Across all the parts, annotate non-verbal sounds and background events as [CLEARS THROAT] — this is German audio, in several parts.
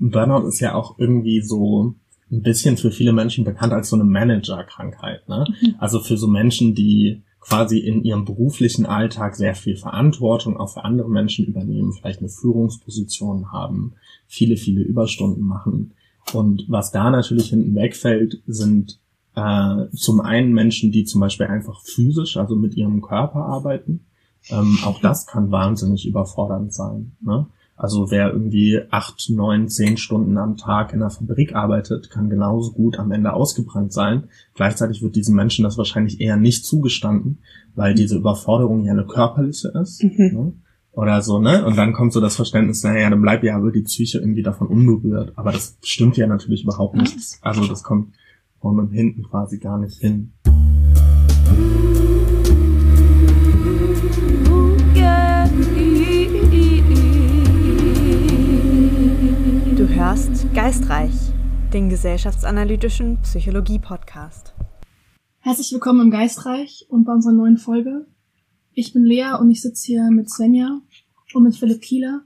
Burnout ist ja auch irgendwie so ein bisschen für viele Menschen bekannt als so eine Managerkrankheit. Ne? Mhm. Also für so Menschen, die quasi in ihrem beruflichen Alltag sehr viel Verantwortung auch für andere Menschen übernehmen, vielleicht eine Führungsposition haben, viele, viele Überstunden machen. Und was da natürlich hinten wegfällt, sind äh, zum einen Menschen, die zum Beispiel einfach physisch, also mit ihrem Körper arbeiten. Ähm, auch das kann wahnsinnig überfordernd sein. Ne? Also wer irgendwie acht, neun, zehn Stunden am Tag in der Fabrik arbeitet, kann genauso gut am Ende ausgebrannt sein. Gleichzeitig wird diesen Menschen das wahrscheinlich eher nicht zugestanden, weil diese Überforderung ja eine körperliche ist. Mhm. Ne? Oder so, ne? Und dann kommt so das Verständnis, naja, dann bleibt ja wohl die Psyche irgendwie davon unberührt. Aber das stimmt ja natürlich überhaupt nicht. Also das kommt vorne und hinten quasi gar nicht hin. Hörst Geistreich, den gesellschaftsanalytischen Psychologie-Podcast. Herzlich willkommen im Geistreich und bei unserer neuen Folge. Ich bin Lea und ich sitze hier mit Svenja und mit Philipp Kieler.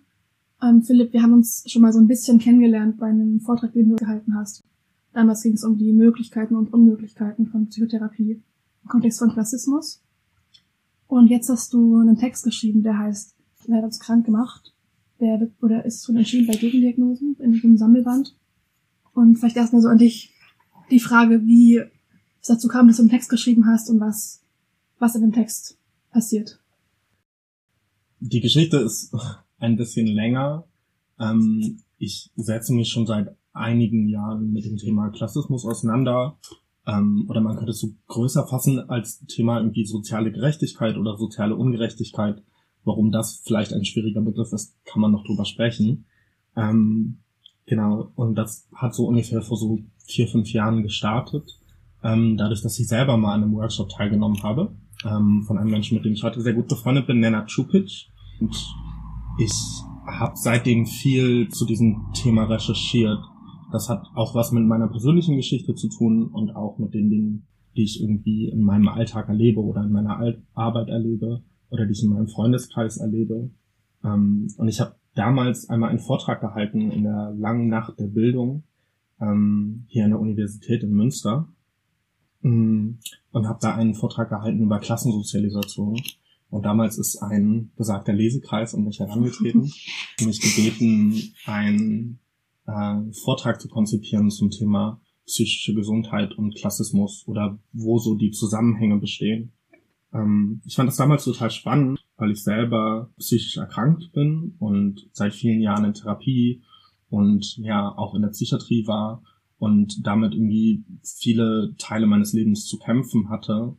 Ähm, Philipp, wir haben uns schon mal so ein bisschen kennengelernt bei einem Vortrag, den du gehalten hast. Damals ging es um die Möglichkeiten und Unmöglichkeiten von Psychotherapie im Kontext von Klassismus. Und jetzt hast du einen Text geschrieben, der heißt, wer hat uns krank gemacht? Der oder ist schon entschieden bei Gegendiagnosen in diesem Sammelband. Und vielleicht erstmal so an dich die Frage, wie es dazu kam, dass du einen Text geschrieben hast und was, was in dem Text passiert. Die Geschichte ist [LAUGHS] ein bisschen länger. Ähm, ich setze mich schon seit einigen Jahren mit dem Thema Klassismus auseinander. Ähm, oder man könnte es so größer fassen als Thema irgendwie soziale Gerechtigkeit oder soziale Ungerechtigkeit. Warum das vielleicht ein schwieriger Begriff ist, kann man noch drüber sprechen. Ähm, genau, und das hat so ungefähr vor so vier, fünf Jahren gestartet. Ähm, dadurch, dass ich selber mal an einem Workshop teilgenommen habe, ähm, von einem Menschen, mit dem ich heute sehr gut befreundet bin, Nenad Čupic. Und ich habe seitdem viel zu diesem Thema recherchiert. Das hat auch was mit meiner persönlichen Geschichte zu tun und auch mit den Dingen, die ich irgendwie in meinem Alltag erlebe oder in meiner Arbeit erlebe oder die ich in meinem Freundeskreis erlebe. Ähm, und ich habe damals einmal einen Vortrag gehalten in der langen Nacht der Bildung ähm, hier an der Universität in Münster ähm, und habe da einen Vortrag gehalten über Klassensozialisation. Und damals ist ein besagter Lesekreis an mich herangetreten und [LAUGHS] mich gebeten, einen äh, Vortrag zu konzipieren zum Thema psychische Gesundheit und Klassismus oder wo so die Zusammenhänge bestehen. Ähm, ich fand das damals total spannend, weil ich selber psychisch erkrankt bin und seit vielen Jahren in Therapie und ja auch in der Psychiatrie war und damit irgendwie viele Teile meines Lebens zu kämpfen hatte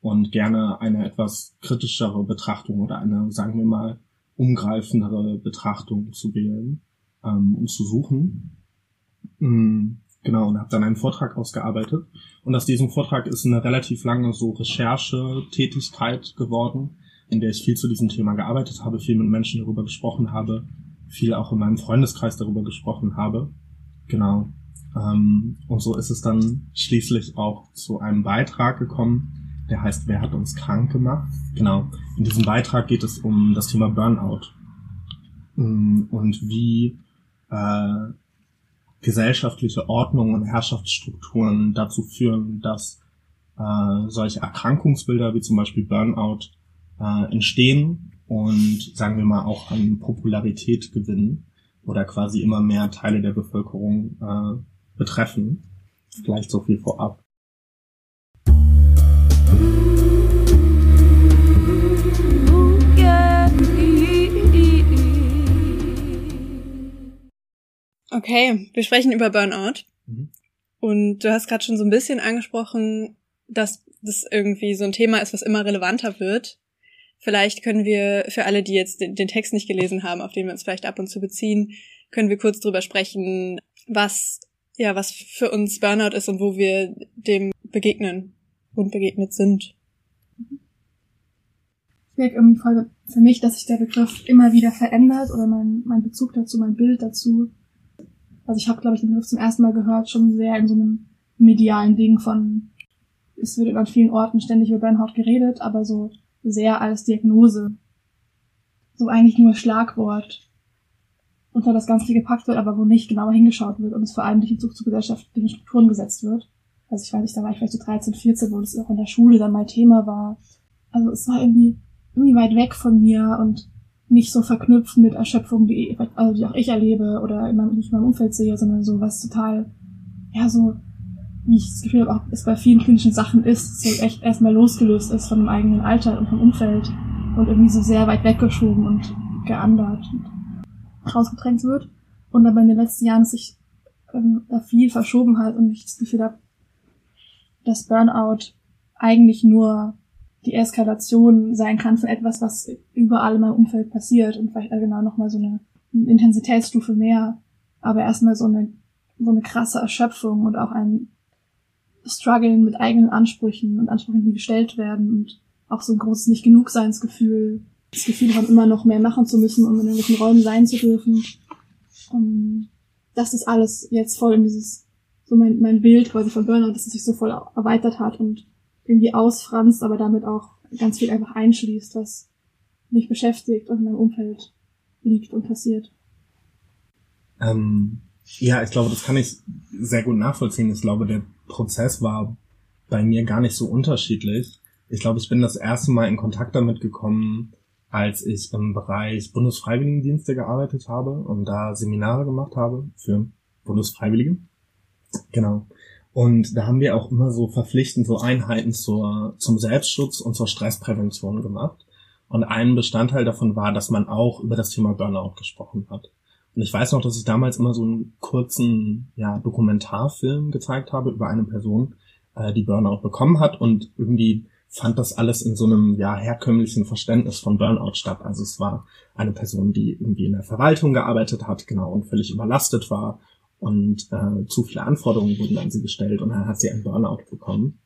und gerne eine etwas kritischere Betrachtung oder eine, sagen wir mal, umgreifendere Betrachtung zu wählen ähm, und zu suchen. Mm. Genau, und habe dann einen Vortrag ausgearbeitet. Und aus diesem Vortrag ist eine relativ lange so Recherchetätigkeit geworden, in der ich viel zu diesem Thema gearbeitet habe, viel mit Menschen darüber gesprochen habe, viel auch in meinem Freundeskreis darüber gesprochen habe. Genau. Ähm, und so ist es dann schließlich auch zu einem Beitrag gekommen, der heißt Wer hat uns krank gemacht? Genau. In diesem Beitrag geht es um das Thema Burnout. Mm, und wie äh, gesellschaftliche Ordnung und Herrschaftsstrukturen dazu führen, dass äh, solche Erkrankungsbilder wie zum Beispiel Burnout äh, entstehen und sagen wir mal auch an Popularität gewinnen oder quasi immer mehr Teile der Bevölkerung äh, betreffen. Vielleicht so viel vorab. Okay, wir sprechen über Burnout. Mhm. Und du hast gerade schon so ein bisschen angesprochen, dass das irgendwie so ein Thema ist, was immer relevanter wird. Vielleicht können wir für alle, die jetzt den, den Text nicht gelesen haben, auf den wir uns vielleicht ab und zu beziehen, können wir kurz drüber sprechen, was ja, was für uns Burnout ist und wo wir dem begegnen und begegnet sind. Ich merke irgendwie voll für mich, dass sich der Begriff immer wieder verändert oder mein, mein Bezug dazu, mein Bild dazu also ich habe, glaube ich, den Begriff zum ersten Mal gehört, schon sehr in so einem medialen Ding von, es wird an vielen Orten ständig über Burnout geredet, aber so sehr als Diagnose. So eigentlich nur Schlagwort. unter das Ganze gepackt wird, aber wo nicht genauer hingeschaut wird und es vor allem durch die zuggesellschaftlichen Strukturen gesetzt wird. Also ich weiß nicht, da war ich vielleicht so 13, 14, wo das auch in der Schule dann mal Thema war. Also es war irgendwie, irgendwie weit weg von mir und nicht so verknüpft mit Erschöpfung, die, also die auch ich erlebe oder in meinem, nicht in meinem Umfeld sehe, sondern so was total, ja, so, wie ich das Gefühl habe, auch es bei vielen klinischen Sachen ist, so echt erstmal losgelöst ist von dem eigenen Alter und vom Umfeld und irgendwie so sehr weit weggeschoben und geandert und rausgedrängt wird. Und aber in den letzten Jahren sich ähm, da viel verschoben hat und ich das Gefühl habe, dass Burnout eigentlich nur die Eskalation sein kann von etwas, was überall in meinem Umfeld passiert und vielleicht genau nochmal so eine, Intensitätsstufe mehr, aber erstmal so eine, so eine krasse Erschöpfung und auch ein Struggeln mit eigenen Ansprüchen und Ansprüchen, die gestellt werden und auch so ein großes Nicht-Genug-Seins-Gefühl, das Gefühl haben, immer noch mehr machen zu müssen, um in irgendwelchen Räumen sein zu dürfen. Um, das ist alles jetzt voll in dieses, so mein, mein Bild quasi von Burnout, dass es sich so voll erweitert hat und irgendwie ausfranst, aber damit auch ganz viel einfach einschließt, was mich beschäftigt und in meinem Umfeld liegt und passiert. Ähm, ja, ich glaube, das kann ich sehr gut nachvollziehen. Ich glaube, der Prozess war bei mir gar nicht so unterschiedlich. Ich glaube, ich bin das erste Mal in Kontakt damit gekommen, als ich im Bereich Bundesfreiwilligendienste gearbeitet habe und da Seminare gemacht habe für Bundesfreiwillige. Genau. Und da haben wir auch immer so verpflichtend so Einheiten zur, zum Selbstschutz und zur Stressprävention gemacht. Und ein Bestandteil davon war, dass man auch über das Thema Burnout gesprochen hat. Und ich weiß noch, dass ich damals immer so einen kurzen ja, Dokumentarfilm gezeigt habe über eine Person, äh, die Burnout bekommen hat und irgendwie fand das alles in so einem ja herkömmlichen Verständnis von Burnout statt. Also es war eine Person, die irgendwie in der Verwaltung gearbeitet hat, genau und völlig überlastet war und äh, zu viele Anforderungen wurden an sie gestellt und dann hat sie einen Burnout bekommen.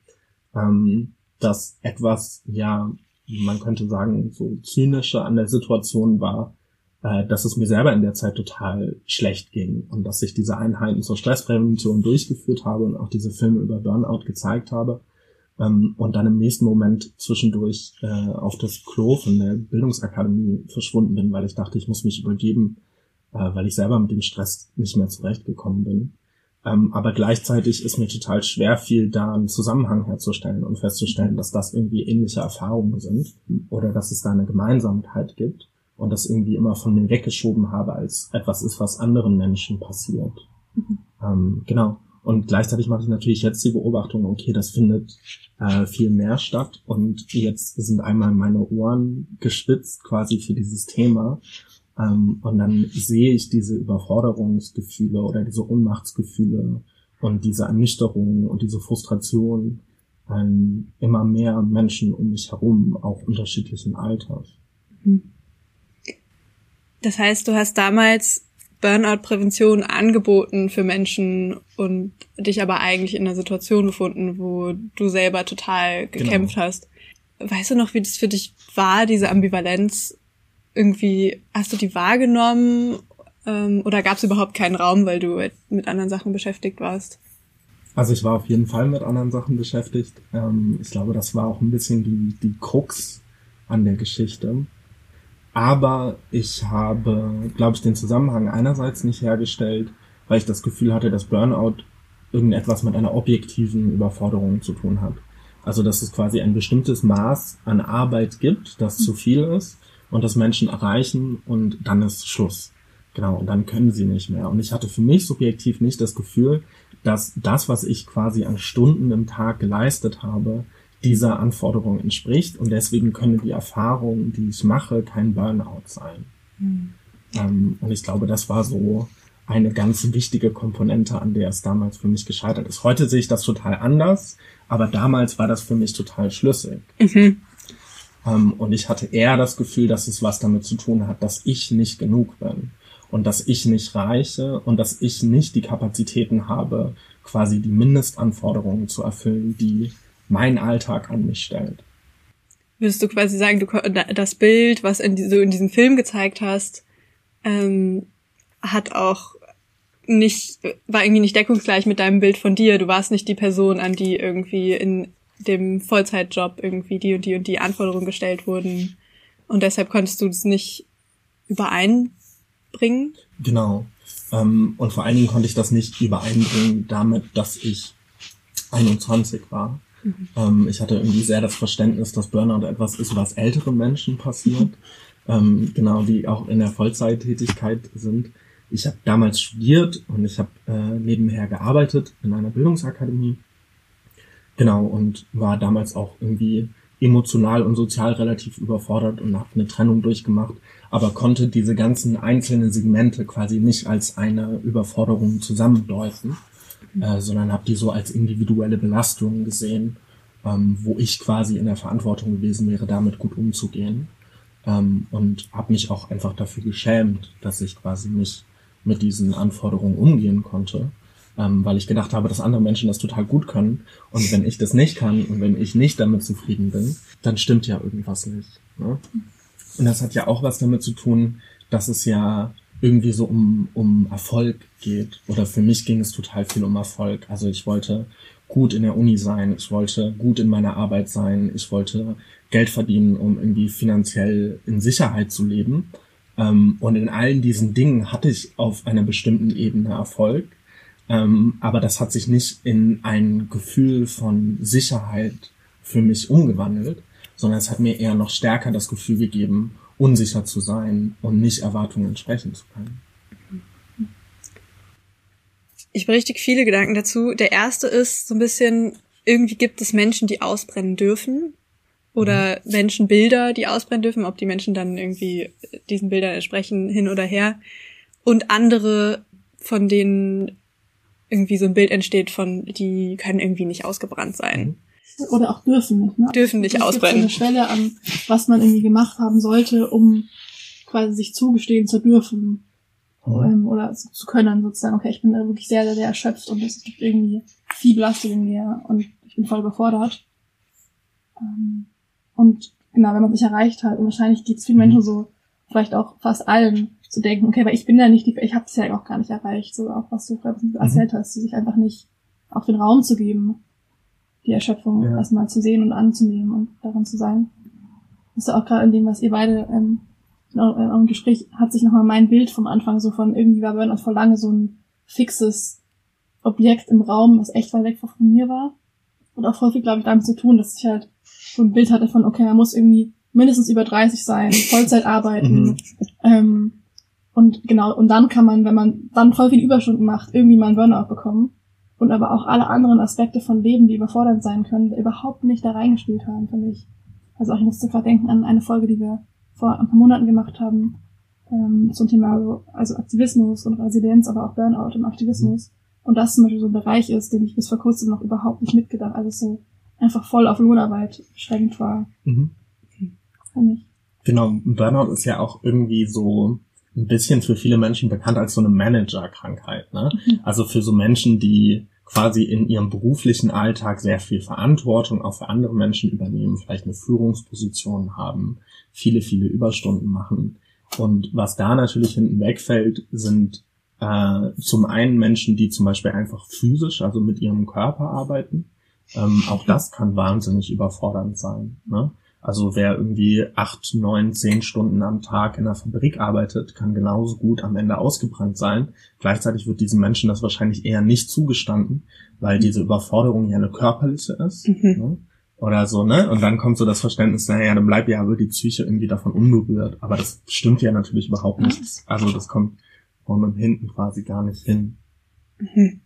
Ähm, das etwas, ja, man könnte sagen, so zynische an der Situation war, äh, dass es mir selber in der Zeit total schlecht ging und dass ich diese Einheiten zur Stressprävention durchgeführt habe und auch diese Filme über Burnout gezeigt habe ähm, und dann im nächsten Moment zwischendurch äh, auf das Klo von der Bildungsakademie verschwunden bin, weil ich dachte, ich muss mich übergeben äh, weil ich selber mit dem Stress nicht mehr zurechtgekommen bin. Ähm, aber gleichzeitig ist mir total schwer fiel, da einen Zusammenhang herzustellen und festzustellen, dass das irgendwie ähnliche Erfahrungen sind oder dass es da eine Gemeinsamkeit gibt und das irgendwie immer von mir weggeschoben habe, als etwas ist, was anderen Menschen passiert. Mhm. Ähm, genau. Und gleichzeitig mache ich natürlich jetzt die Beobachtung, okay, das findet äh, viel mehr statt und jetzt sind einmal meine Ohren gespitzt quasi für dieses Thema ähm, und dann sehe ich diese Überforderungsgefühle oder diese Ohnmachtsgefühle und diese Ernüchterung und diese Frustration an immer mehr Menschen um mich herum, auch unterschiedlichen Alters. Mhm. Das heißt, du hast damals Burnout-Prävention angeboten für Menschen und dich aber eigentlich in einer Situation befunden, wo du selber total gekämpft genau. hast. Weißt du noch, wie das für dich war, diese Ambivalenz irgendwie, hast du die wahrgenommen ähm, oder gab es überhaupt keinen Raum, weil du mit anderen Sachen beschäftigt warst? Also ich war auf jeden Fall mit anderen Sachen beschäftigt. Ähm, ich glaube, das war auch ein bisschen die, die Krux an der Geschichte. Aber ich habe, glaube ich, den Zusammenhang einerseits nicht hergestellt, weil ich das Gefühl hatte, dass Burnout irgendetwas mit einer objektiven Überforderung zu tun hat. Also dass es quasi ein bestimmtes Maß an Arbeit gibt, das zu viel ist und das Menschen erreichen und dann ist Schluss. Genau, und dann können sie nicht mehr. Und ich hatte für mich subjektiv nicht das Gefühl, dass das, was ich quasi an Stunden im Tag geleistet habe, dieser Anforderung entspricht. Und deswegen können die Erfahrungen, die ich mache, kein Burnout sein. Mhm. Ähm, und ich glaube, das war so eine ganz wichtige Komponente, an der es damals für mich gescheitert ist. Heute sehe ich das total anders, aber damals war das für mich total schlüssig. Mhm. Ähm, und ich hatte eher das Gefühl, dass es was damit zu tun hat, dass ich nicht genug bin und dass ich nicht reiche und dass ich nicht die Kapazitäten habe, quasi die Mindestanforderungen zu erfüllen, die mein Alltag an mich stellt. Würdest du quasi sagen, du, das Bild, was in, du in diesem Film gezeigt hast, ähm, hat auch nicht, war irgendwie nicht deckungsgleich mit deinem Bild von dir. Du warst nicht die Person, an die irgendwie in dem Vollzeitjob irgendwie die und die und die Anforderungen gestellt wurden. Und deshalb konntest du das nicht übereinbringen übereinbringen? Genau. Ähm, und vor allen Dingen konnte ich das nicht übereinbringen damit, dass ich 21 war. Mhm. Ähm, ich hatte irgendwie sehr das Verständnis, dass Burnout etwas ist, was älteren Menschen passiert. Ähm, genau, die auch in der Vollzeittätigkeit sind. Ich habe damals studiert und ich habe äh, nebenher gearbeitet in einer Bildungsakademie. Genau, und war damals auch irgendwie emotional und sozial relativ überfordert und habe eine Trennung durchgemacht, aber konnte diese ganzen einzelnen Segmente quasi nicht als eine Überforderung zusammendeuten, mhm. äh, sondern habe die so als individuelle Belastung gesehen, ähm, wo ich quasi in der Verantwortung gewesen wäre, damit gut umzugehen. Ähm, und habe mich auch einfach dafür geschämt, dass ich quasi nicht mit diesen Anforderungen umgehen konnte ähm, weil ich gedacht habe, dass andere Menschen das total gut können. Und wenn ich das nicht kann und wenn ich nicht damit zufrieden bin, dann stimmt ja irgendwas nicht. Ne? Und das hat ja auch was damit zu tun, dass es ja irgendwie so um, um Erfolg geht. Oder für mich ging es total viel um Erfolg. Also ich wollte gut in der Uni sein, ich wollte gut in meiner Arbeit sein, ich wollte Geld verdienen, um irgendwie finanziell in Sicherheit zu leben. Ähm, und in allen diesen Dingen hatte ich auf einer bestimmten Ebene Erfolg. Ähm, aber das hat sich nicht in ein Gefühl von Sicherheit für mich umgewandelt, sondern es hat mir eher noch stärker das Gefühl gegeben, unsicher zu sein und nicht Erwartungen entsprechen zu können. Ich habe richtig viele Gedanken dazu. Der erste ist so ein bisschen, irgendwie gibt es Menschen, die ausbrennen dürfen oder mhm. Menschenbilder, die ausbrennen dürfen, ob die Menschen dann irgendwie diesen Bildern entsprechen, hin oder her. Und andere, von denen irgendwie so ein Bild entsteht von, die können irgendwie nicht ausgebrannt sein. Oder auch dürfen nicht. Ne? Dürfen nicht es ausbrennen. Gibt so eine Schwelle an, was man irgendwie gemacht haben sollte, um quasi sich zugestehen zu dürfen. Mhm. oder zu können, sozusagen, okay, ich bin wirklich sehr, sehr, sehr erschöpft und es gibt irgendwie viel Belastung in mir und ich bin voll überfordert. Ähm, und genau, wenn man sich erreicht hat, und wahrscheinlich geht es vielen Menschen so, vielleicht auch fast allen, zu denken, okay, weil ich bin ja nicht die, ich habe es ja auch gar nicht erreicht, so auch was du gerade mhm. erzählt hast, sich einfach nicht auch den Raum zu geben, die Erschöpfung ja. erstmal zu sehen und anzunehmen und daran zu sein. Das ist ja auch gerade in dem, was ihr beide ähm, in eurem Gespräch hat sich nochmal mein Bild vom Anfang so von irgendwie war Burnout vor lange so ein fixes Objekt im Raum, was echt weit weg von mir war. Und auch voll viel, glaube ich, damit zu tun, dass ich halt so ein Bild hatte von, okay, man muss irgendwie mindestens über 30 sein, Vollzeit [LAUGHS] arbeiten, mhm. ähm, und genau, und dann kann man, wenn man dann voll viel Überstunden macht, irgendwie mal einen Burnout bekommen. Und aber auch alle anderen Aspekte von Leben, die überfordernd sein können, überhaupt nicht da reingespielt haben, finde ich. Also auch ich musste gerade denken an eine Folge, die wir vor ein paar Monaten gemacht haben, ähm, zum Thema also Aktivismus und Residenz, aber auch Burnout im Aktivismus. Und das zum Beispiel so ein Bereich ist, den ich bis vor kurzem noch überhaupt nicht mitgedacht, also so einfach voll auf Lohnarbeit beschränkt war. Mhm. Genau, Burnout ist ja auch irgendwie so ein bisschen für viele Menschen bekannt als so eine Managerkrankheit. Ne? Mhm. Also für so Menschen, die quasi in ihrem beruflichen Alltag sehr viel Verantwortung auch für andere Menschen übernehmen, vielleicht eine Führungsposition haben, viele, viele Überstunden machen. Und was da natürlich hinten wegfällt, sind äh, zum einen Menschen, die zum Beispiel einfach physisch, also mit ihrem Körper arbeiten. Ähm, auch das kann wahnsinnig überfordernd sein. Ne? Also wer irgendwie acht, neun, zehn Stunden am Tag in der Fabrik arbeitet, kann genauso gut am Ende ausgebrannt sein. Gleichzeitig wird diesen Menschen das wahrscheinlich eher nicht zugestanden, weil diese Überforderung ja eine körperliche ist. Mhm. Ne? Oder so, ne? Und dann kommt so das Verständnis, naja, dann bleibt ja aber die Psyche irgendwie davon unberührt. Aber das stimmt ja natürlich überhaupt nicht. Also das kommt vorne und hinten quasi gar nicht hin. Mhm.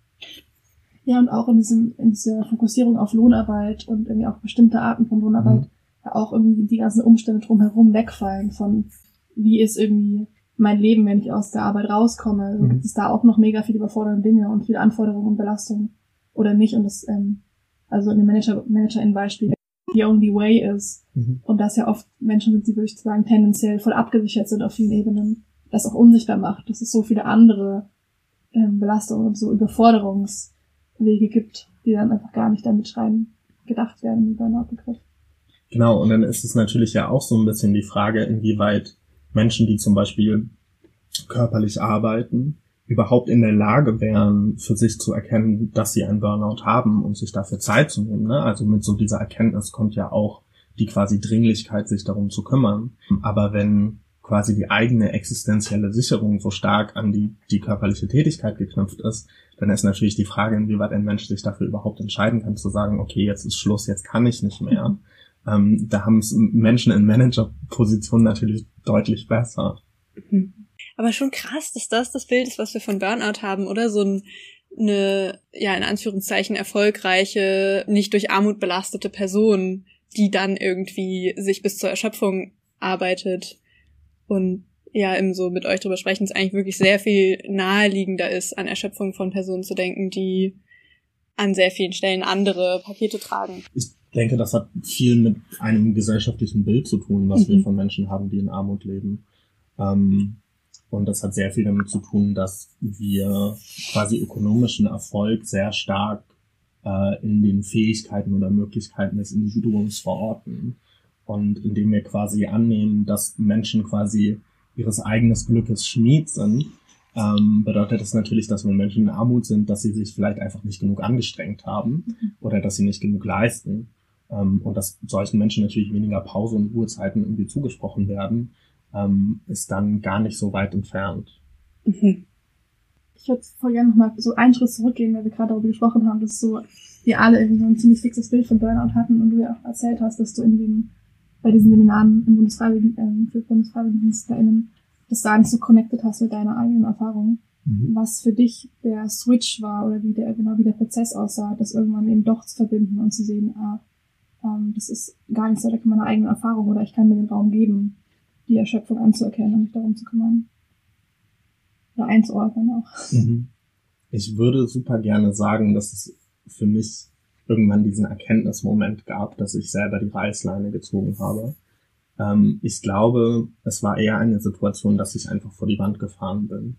Ja, und auch in, diesem, in dieser Fokussierung auf Lohnarbeit und irgendwie auch bestimmte Arten von Lohnarbeit mhm auch irgendwie die ganzen Umstände drumherum wegfallen von wie ist irgendwie mein Leben, wenn ich aus der Arbeit rauskomme. Also mhm. Gibt es da auch noch mega viele überfordernde Dinge und viele Anforderungen und Belastungen oder nicht? Und das, ähm, also in dem Manager, Manager in Beispiel, the only way ist. Mhm. Und dass ja oft Menschen sind, die würde ich sagen, tendenziell voll abgesichert sind auf vielen Ebenen, das auch unsichtbar macht, dass es so viele andere ähm, Belastungen und so Überforderungswege gibt, die dann einfach gar nicht damit rein gedacht werden, wie Burnout-Begriff. Genau, und dann ist es natürlich ja auch so ein bisschen die Frage, inwieweit Menschen, die zum Beispiel körperlich arbeiten, überhaupt in der Lage wären, für sich zu erkennen, dass sie einen Burnout haben und sich dafür Zeit zu nehmen. Ne? Also mit so dieser Erkenntnis kommt ja auch die quasi Dringlichkeit, sich darum zu kümmern. Aber wenn quasi die eigene existenzielle Sicherung so stark an die, die körperliche Tätigkeit geknüpft ist, dann ist natürlich die Frage, inwieweit ein Mensch sich dafür überhaupt entscheiden kann, zu sagen, okay, jetzt ist Schluss, jetzt kann ich nicht mehr. Ähm, da haben es Menschen in Managerpositionen natürlich deutlich besser. Mhm. Aber schon krass, dass das das Bild ist, was wir von Burnout haben, oder? So ein, eine, ja, in Anführungszeichen erfolgreiche, nicht durch Armut belastete Person, die dann irgendwie sich bis zur Erschöpfung arbeitet und ja, eben so mit euch drüber sprechen, es eigentlich wirklich sehr viel naheliegender ist, an Erschöpfung von Personen zu denken, die an sehr vielen Stellen andere Pakete tragen. Ich denke, das hat viel mit einem gesellschaftlichen Bild zu tun, was mhm. wir von Menschen haben, die in Armut leben. Ähm, und das hat sehr viel damit zu tun, dass wir quasi ökonomischen Erfolg sehr stark äh, in den Fähigkeiten oder Möglichkeiten des Individuums verorten. Und indem wir quasi annehmen, dass Menschen quasi ihres eigenen Glückes Schmied sind, ähm, bedeutet das natürlich, dass wenn Menschen in Armut sind, dass sie sich vielleicht einfach nicht genug angestrengt haben mhm. oder dass sie nicht genug leisten. Ähm, und dass solchen Menschen natürlich weniger Pause und Ruhezeiten irgendwie zugesprochen werden, ähm, ist dann gar nicht so weit entfernt. Mhm. Ich würde voll gerne nochmal so einen Schritt zurückgehen, weil wir gerade darüber gesprochen haben, dass so wir alle irgendwie so ein ziemlich fixes Bild von Burnout hatten und du ja auch erzählt hast, dass du in dem bei diesen Seminaren im Bundesfreiwilligen, äh, für BundesfreiwilligendienstlerInnen das da nicht so connected hast mit deiner eigenen Erfahrung. Mhm. Was für dich der Switch war oder wie der, genau wie der Prozess aussah, das irgendwann eben doch zu verbinden und zu sehen, ah, ähm, das ist gar nicht so direkt meine eigene Erfahrung oder ich kann mir den Raum geben, die Erschöpfung anzuerkennen und mich darum zu kümmern. Oder einzuordnen auch. Mhm. Ich würde super gerne sagen, dass es für mich irgendwann diesen Erkenntnismoment gab, dass ich selber die Reißleine gezogen habe. Ähm, ich glaube, es war eher eine Situation, dass ich einfach vor die Wand gefahren bin.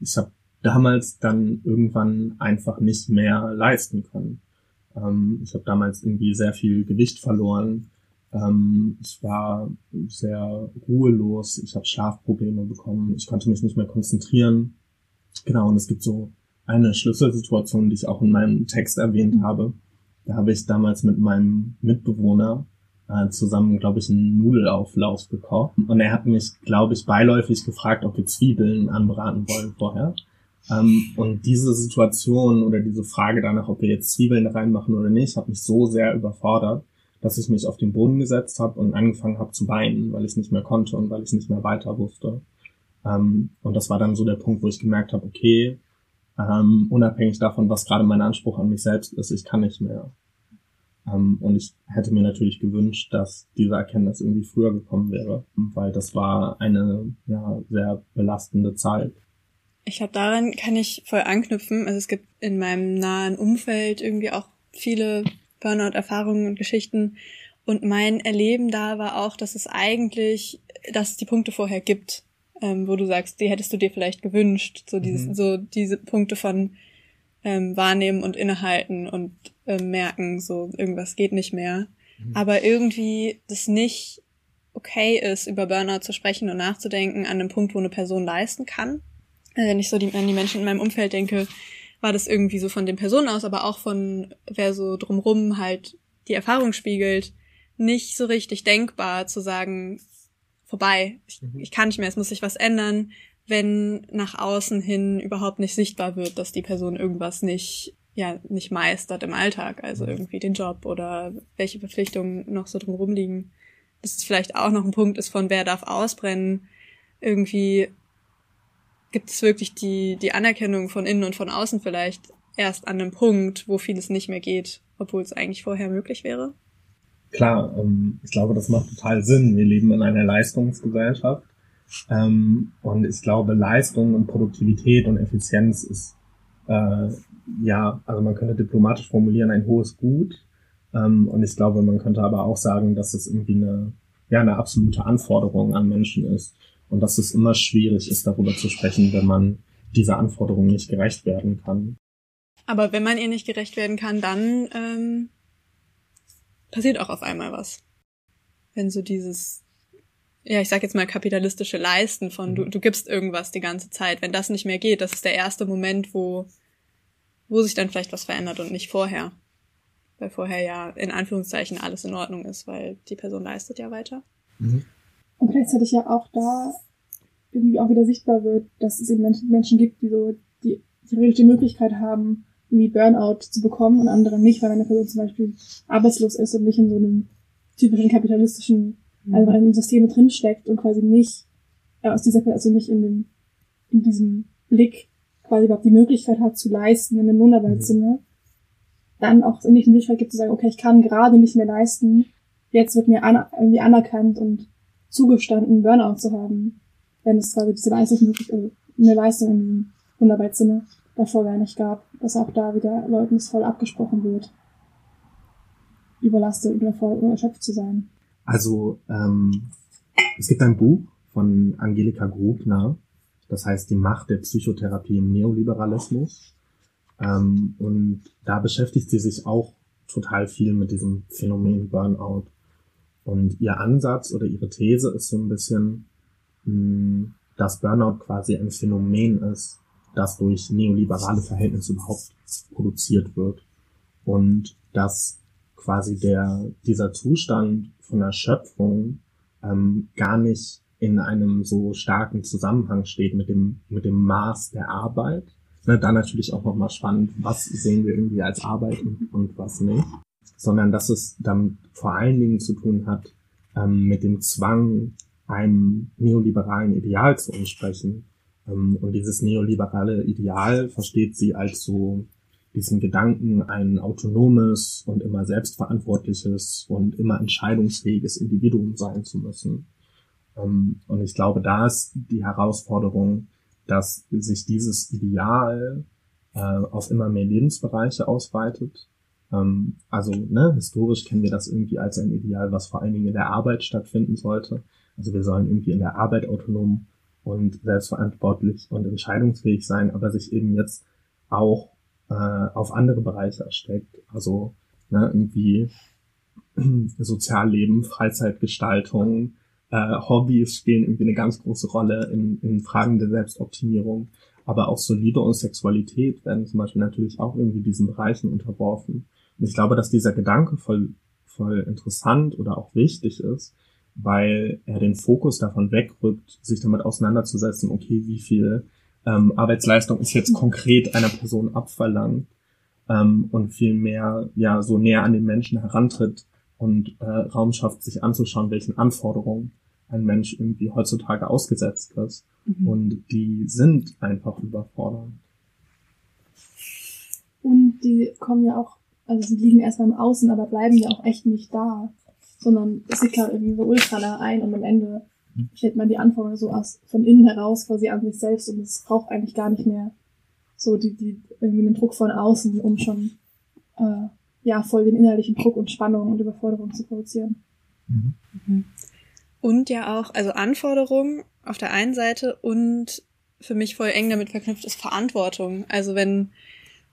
Ich habe damals dann irgendwann einfach nicht mehr leisten können. Ähm, ich habe damals irgendwie sehr viel Gewicht verloren. Ähm, ich war sehr ruhelos. Ich habe Schlafprobleme bekommen. Ich konnte mich nicht mehr konzentrieren. Genau, und es gibt so eine Schlüsselsituation, die ich auch in meinem Text erwähnt habe. Da habe ich damals mit meinem Mitbewohner äh, zusammen, glaube ich, einen Nudelauflauf gekocht. Und er hat mich, glaube ich, beiläufig gefragt, ob wir Zwiebeln anbraten wollen vorher. Ähm, und diese Situation oder diese Frage danach, ob wir jetzt Zwiebeln reinmachen oder nicht, hat mich so sehr überfordert, dass ich mich auf den Boden gesetzt habe und angefangen habe zu weinen, weil ich nicht mehr konnte und weil ich nicht mehr weiter wusste. Ähm, und das war dann so der Punkt, wo ich gemerkt habe, okay, ähm, unabhängig davon, was gerade mein Anspruch an mich selbst ist, ich kann nicht mehr. Ähm, und ich hätte mir natürlich gewünscht, dass diese Erkenntnis irgendwie früher gekommen wäre, weil das war eine ja, sehr belastende Zeit. Ich glaube, daran kann ich voll anknüpfen. Also es gibt in meinem nahen Umfeld irgendwie auch viele Burnout-Erfahrungen und Geschichten. Und mein Erleben da war auch, dass es eigentlich, dass es die Punkte vorher gibt ähm, wo du sagst, die hättest du dir vielleicht gewünscht, so dieses, mhm. so diese Punkte von ähm, wahrnehmen und innehalten und äh, merken, so irgendwas geht nicht mehr. Mhm. Aber irgendwie das nicht okay ist, über Burnout zu sprechen und nachzudenken an einem Punkt, wo eine Person leisten kann. Also wenn ich so die, an die Menschen in meinem Umfeld denke, war das irgendwie so von den Personen aus, aber auch von wer so drumrum halt die Erfahrung spiegelt, nicht so richtig denkbar zu sagen, vorbei. Ich, mhm. ich kann nicht mehr, es muss sich was ändern, wenn nach außen hin überhaupt nicht sichtbar wird, dass die Person irgendwas nicht ja nicht meistert im Alltag, also mhm. irgendwie den Job oder welche Verpflichtungen noch so drumherum liegen. Das ist vielleicht auch noch ein Punkt ist von wer darf ausbrennen. Irgendwie gibt es wirklich die die Anerkennung von innen und von außen vielleicht erst an einem Punkt, wo vieles nicht mehr geht, obwohl es eigentlich vorher möglich wäre klar, ähm, ich glaube, das macht total Sinn. Wir leben in einer Leistungsgesellschaft. Ähm, und ich glaube, Leistung und Produktivität und Effizienz ist, äh, ja, also man könnte diplomatisch formulieren, ein hohes Gut. Ähm, und ich glaube, man könnte aber auch sagen, dass es irgendwie eine, ja, eine absolute Anforderung an Menschen ist. Und dass es immer schwierig ist, darüber zu sprechen, wenn man dieser Anforderung nicht gerecht werden kann. Aber wenn man ihr nicht gerecht werden kann, dann ähm, passiert auch auf einmal was. Wenn so dieses, ja, ich sag jetzt mal kapitalistische Leisten von du, mhm. du gibst irgendwas die ganze Zeit, wenn das nicht mehr geht, das ist der erste Moment, wo, wo sich dann vielleicht was verändert und nicht vorher. Weil vorher ja in Anführungszeichen alles in Ordnung ist, weil die Person leistet ja weiter. Mhm. Und gleichzeitig ja auch da irgendwie auch wieder sichtbar wird, dass es eben Menschen gibt, die so die theoretisch die Möglichkeit haben, irgendwie Burnout zu bekommen und andere nicht, weil eine Person zum Beispiel arbeitslos ist und nicht in so einem typischen kapitalistischen, mhm. also in einem System drinsteckt und quasi nicht äh, aus dieser, also nicht in dem, in diesem Blick quasi überhaupt die Möglichkeit hat zu leisten in einem Lohnarbeitszimmer, mhm. dann auch nicht die Möglichkeit gibt zu sagen, okay, ich kann gerade nicht mehr leisten, jetzt wird mir an, irgendwie anerkannt und zugestanden, Burnout zu haben, wenn es quasi diese Leistung, also eine Leistung in diesem Lohnarbeitszimmer davor gar nicht gab, dass auch da wieder Leuten abgesprochen wird, überlastet oder voll erschöpft zu sein. Also ähm, es gibt ein Buch von Angelika Grubner, das heißt Die Macht der Psychotherapie im Neoliberalismus. Ähm, und da beschäftigt sie sich auch total viel mit diesem Phänomen Burnout. Und ihr Ansatz oder ihre These ist so ein bisschen, dass Burnout quasi ein Phänomen ist, das durch neoliberale Verhältnisse überhaupt produziert wird. Und dass quasi der, dieser Zustand von Erschöpfung ähm, gar nicht in einem so starken Zusammenhang steht mit dem, mit dem Maß der Arbeit. Ne, dann natürlich auch nochmal spannend, was sehen wir irgendwie als Arbeit und, und was nicht. Sondern dass es dann vor allen Dingen zu tun hat ähm, mit dem Zwang, einem neoliberalen Ideal zu entsprechen, ähm, und dieses neoliberale Ideal versteht sie als so diesen Gedanken, ein autonomes und immer selbstverantwortliches und immer entscheidungsfähiges Individuum sein zu müssen. Ähm, und ich glaube, da ist die Herausforderung, dass sich dieses Ideal äh, auf immer mehr Lebensbereiche ausweitet. Ähm, also ne, historisch kennen wir das irgendwie als ein Ideal, was vor allen Dingen in der Arbeit stattfinden sollte. Also wir sollen irgendwie in der Arbeit autonom und selbstverantwortlich und entscheidungsfähig sein, aber sich eben jetzt auch äh, auf andere Bereiche erstreckt. Also ne, irgendwie [CLEARS THROAT] Sozialleben, Freizeitgestaltung, äh, Hobbys spielen irgendwie eine ganz große Rolle in, in Fragen der Selbstoptimierung. Aber auch so Liebe und Sexualität werden zum Beispiel natürlich auch irgendwie diesen Bereichen unterworfen. Und ich glaube, dass dieser Gedanke voll, voll interessant oder auch wichtig ist, weil er den Fokus davon wegrückt, sich damit auseinanderzusetzen, okay, wie viel ähm, Arbeitsleistung ist jetzt konkret einer Person abverlangt ähm, und viel mehr ja so näher an den Menschen herantritt und äh, Raum schafft, sich anzuschauen, welchen Anforderungen ein Mensch irgendwie heutzutage ausgesetzt ist. Mhm. Und die sind einfach überfordernd. Und die kommen ja auch, also sie liegen erstmal im Außen, aber bleiben ja auch echt nicht da sondern es sickert halt irgendwie so ultra nah ein und am Ende stellt man die Anforderungen so aus, von innen heraus quasi an sich selbst und es braucht eigentlich gar nicht mehr so die, die irgendwie den Druck von außen, um schon äh, ja voll den innerlichen Druck und Spannung und Überforderung zu produzieren. Mhm. Und ja auch, also Anforderungen auf der einen Seite und für mich voll eng damit verknüpft ist Verantwortung. Also wenn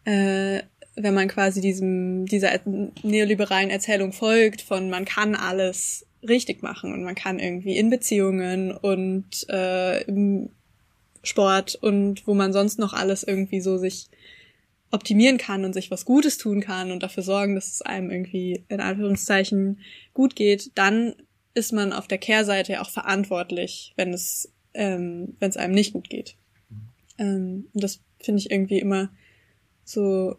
äh, wenn man quasi diesem, dieser neoliberalen Erzählung folgt von man kann alles richtig machen und man kann irgendwie in Beziehungen und äh, im Sport und wo man sonst noch alles irgendwie so sich optimieren kann und sich was Gutes tun kann und dafür sorgen, dass es einem irgendwie in Anführungszeichen gut geht, dann ist man auf der Kehrseite ja auch verantwortlich, wenn es ähm, wenn es einem nicht gut geht. Ähm, und das finde ich irgendwie immer so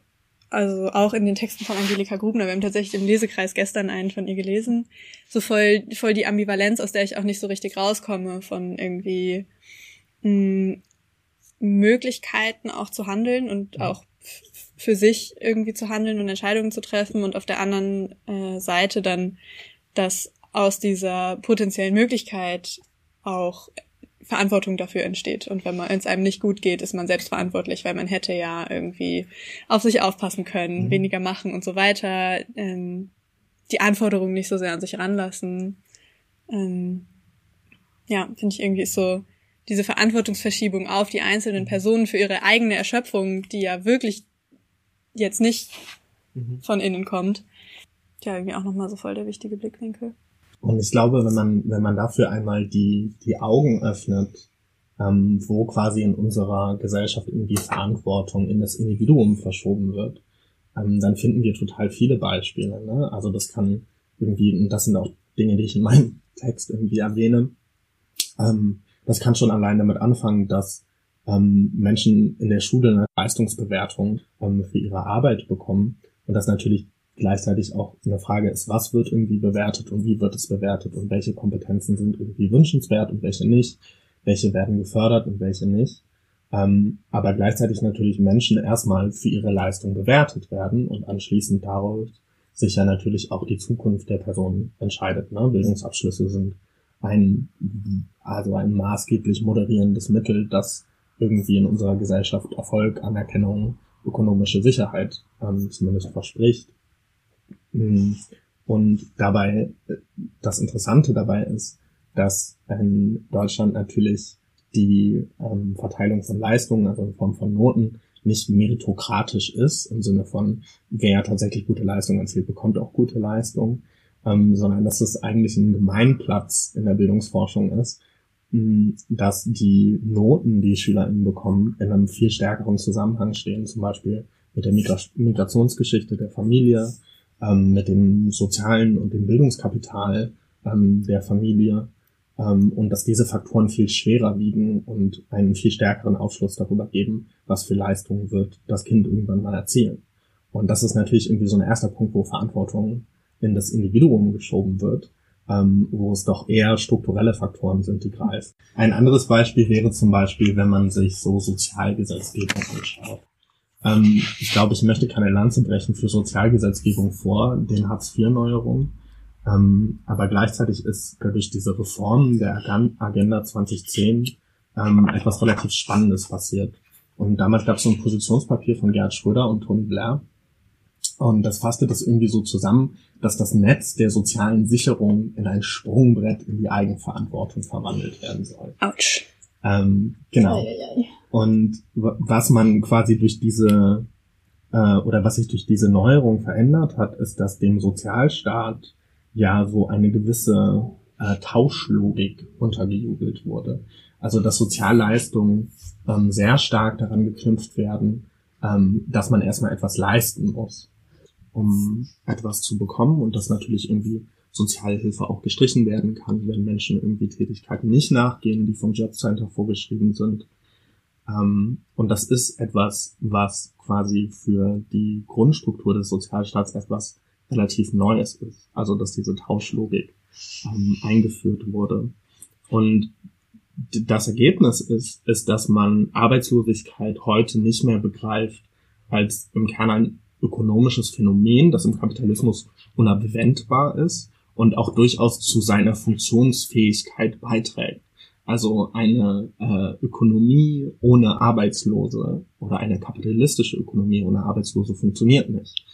also auch in den Texten von Angelika Grubner, wir haben tatsächlich im Lesekreis gestern einen von ihr gelesen, so voll, voll die Ambivalenz, aus der ich auch nicht so richtig rauskomme, von irgendwie mh, hm, Möglichkeiten auch zu handeln und auch für sich irgendwie zu handeln und Entscheidungen zu treffen und auf der anderen äh, Seite dann, dass aus dieser potenziellen Möglichkeit auch Verantwortung dafür entsteht. Und wenn man es einem nicht gut geht, ist man selbst verantwortlich, weil man hätte ja irgendwie auf sich aufpassen können, mhm. weniger machen und so weiter, ähm, die Anforderungen nicht so sehr an sich ranlassen. Ähm, ja, finde ich irgendwie so diese Verantwortungsverschiebung auf die einzelnen mhm. Personen für ihre eigene Erschöpfung, die ja wirklich jetzt nicht mhm. von innen kommt. Ja, irgendwie auch nochmal so voll der wichtige Blickwinkel. Und ich glaube, wenn man, wenn man dafür einmal die, die Augen öffnet, ähm, wo quasi in unserer Gesellschaft irgendwie Verantwortung in das Individuum verschoben wird, ähm, dann finden wir total viele Beispiele. Ne? Also das kann irgendwie, und das sind auch Dinge, die ich in meinem [LAUGHS] Text irgendwie erwähne, ähm, Das kann schon allein damit anfangen, dass ähm, Menschen in der Schule eine Leistungsbewertung ähm, für ihre Arbeit bekommen und das natürlich gleichzeitig auch eine Frage ist, was wird irgendwie bewertet und wie wird es bewertet und welche Kompetenzen sind irgendwie wünschenswert und welche nicht, welche werden gefördert und welche nicht. Ähm, aber gleichzeitig natürlich Menschen erstmal für ihre Leistung bewertet werden und anschließend daraus sich ja natürlich auch die Zukunft der Person entscheidet. Ne? Bildungsabschlüsse sind ein, also ein maßgeblich moderierendes Mittel, das irgendwie in unserer Gesellschaft Erfolg, Anerkennung, ökonomische Sicherheit ähm, zumindest verspricht. Mm. Und dabei, das Interessante dabei ist, dass in Deutschland natürlich die ähm, Verteilung von Leistungen, also in Form von Noten, nicht meritokratisch ist, im Sinne von, wer tatsächlich gute Leistungen erzielt, bekommt auch gute Leistungen, ähm, sondern dass es eigentlich ein Gemeinplatz in der Bildungsforschung ist, dass die Noten, die SchülerInnen bekommen, in einem viel stärkeren Zusammenhang stehen, zum Beispiel mit der Migra Migrationsgeschichte der Familie, ähm, mit dem sozialen und dem Bildungskapital ähm, der Familie ähm, und dass diese Faktoren viel schwerer wiegen und einen viel stärkeren Aufschluss darüber geben, was für Leistungen wird das Kind irgendwann mal erzielen. Und das ist natürlich irgendwie so ein erster Punkt, wo Verantwortung in das Individuum geschoben wird ähm, wo es doch eher strukturelle Faktoren sind, die greifen. Ein anderes Beispiel wäre zum Beispiel, wenn man sich so Sozialgesetzgebung anschaut. Ähm, ich glaube, ich möchte keine Lanze brechen für Sozialgesetzgebung vor den Hartz-IV-Neuerungen. Ähm, aber gleichzeitig ist durch diese Reform der Agenda 2010 ähm, etwas relativ Spannendes passiert. Und damals gab es so ein Positionspapier von Gerhard Schröder und Tony Blair. Und das fasste das irgendwie so zusammen, dass das Netz der sozialen Sicherung in ein Sprungbrett in die Eigenverantwortung verwandelt werden soll. Autsch. Ähm, genau. Und was man quasi durch diese äh, oder was sich durch diese Neuerung verändert hat, ist, dass dem Sozialstaat ja so eine gewisse äh, Tauschlogik untergejubelt wurde. Also dass Sozialleistungen ähm, sehr stark daran geknüpft werden, ähm, dass man erstmal etwas leisten muss um etwas zu bekommen und dass natürlich irgendwie Sozialhilfe auch gestrichen werden kann, wenn Menschen irgendwie Tätigkeiten nicht nachgehen, die vom Jobcenter vorgeschrieben sind. Ähm, und das ist etwas, was quasi für die Grundstruktur des Sozialstaats etwas relativ Neues ist. Also, dass diese Tauschlogik ähm, eingeführt wurde. Und das Ergebnis ist, ist, dass man Arbeitslosigkeit heute nicht mehr begreift als im Kern ein ökonomisches Phänomen, das im Kapitalismus unabwendbar ist und auch durchaus zu seiner Funktionsfähigkeit beiträgt. Also eine äh, Ökonomie ohne Arbeitslose oder eine kapitalistische Ökonomie ohne Arbeitslose funktioniert nicht.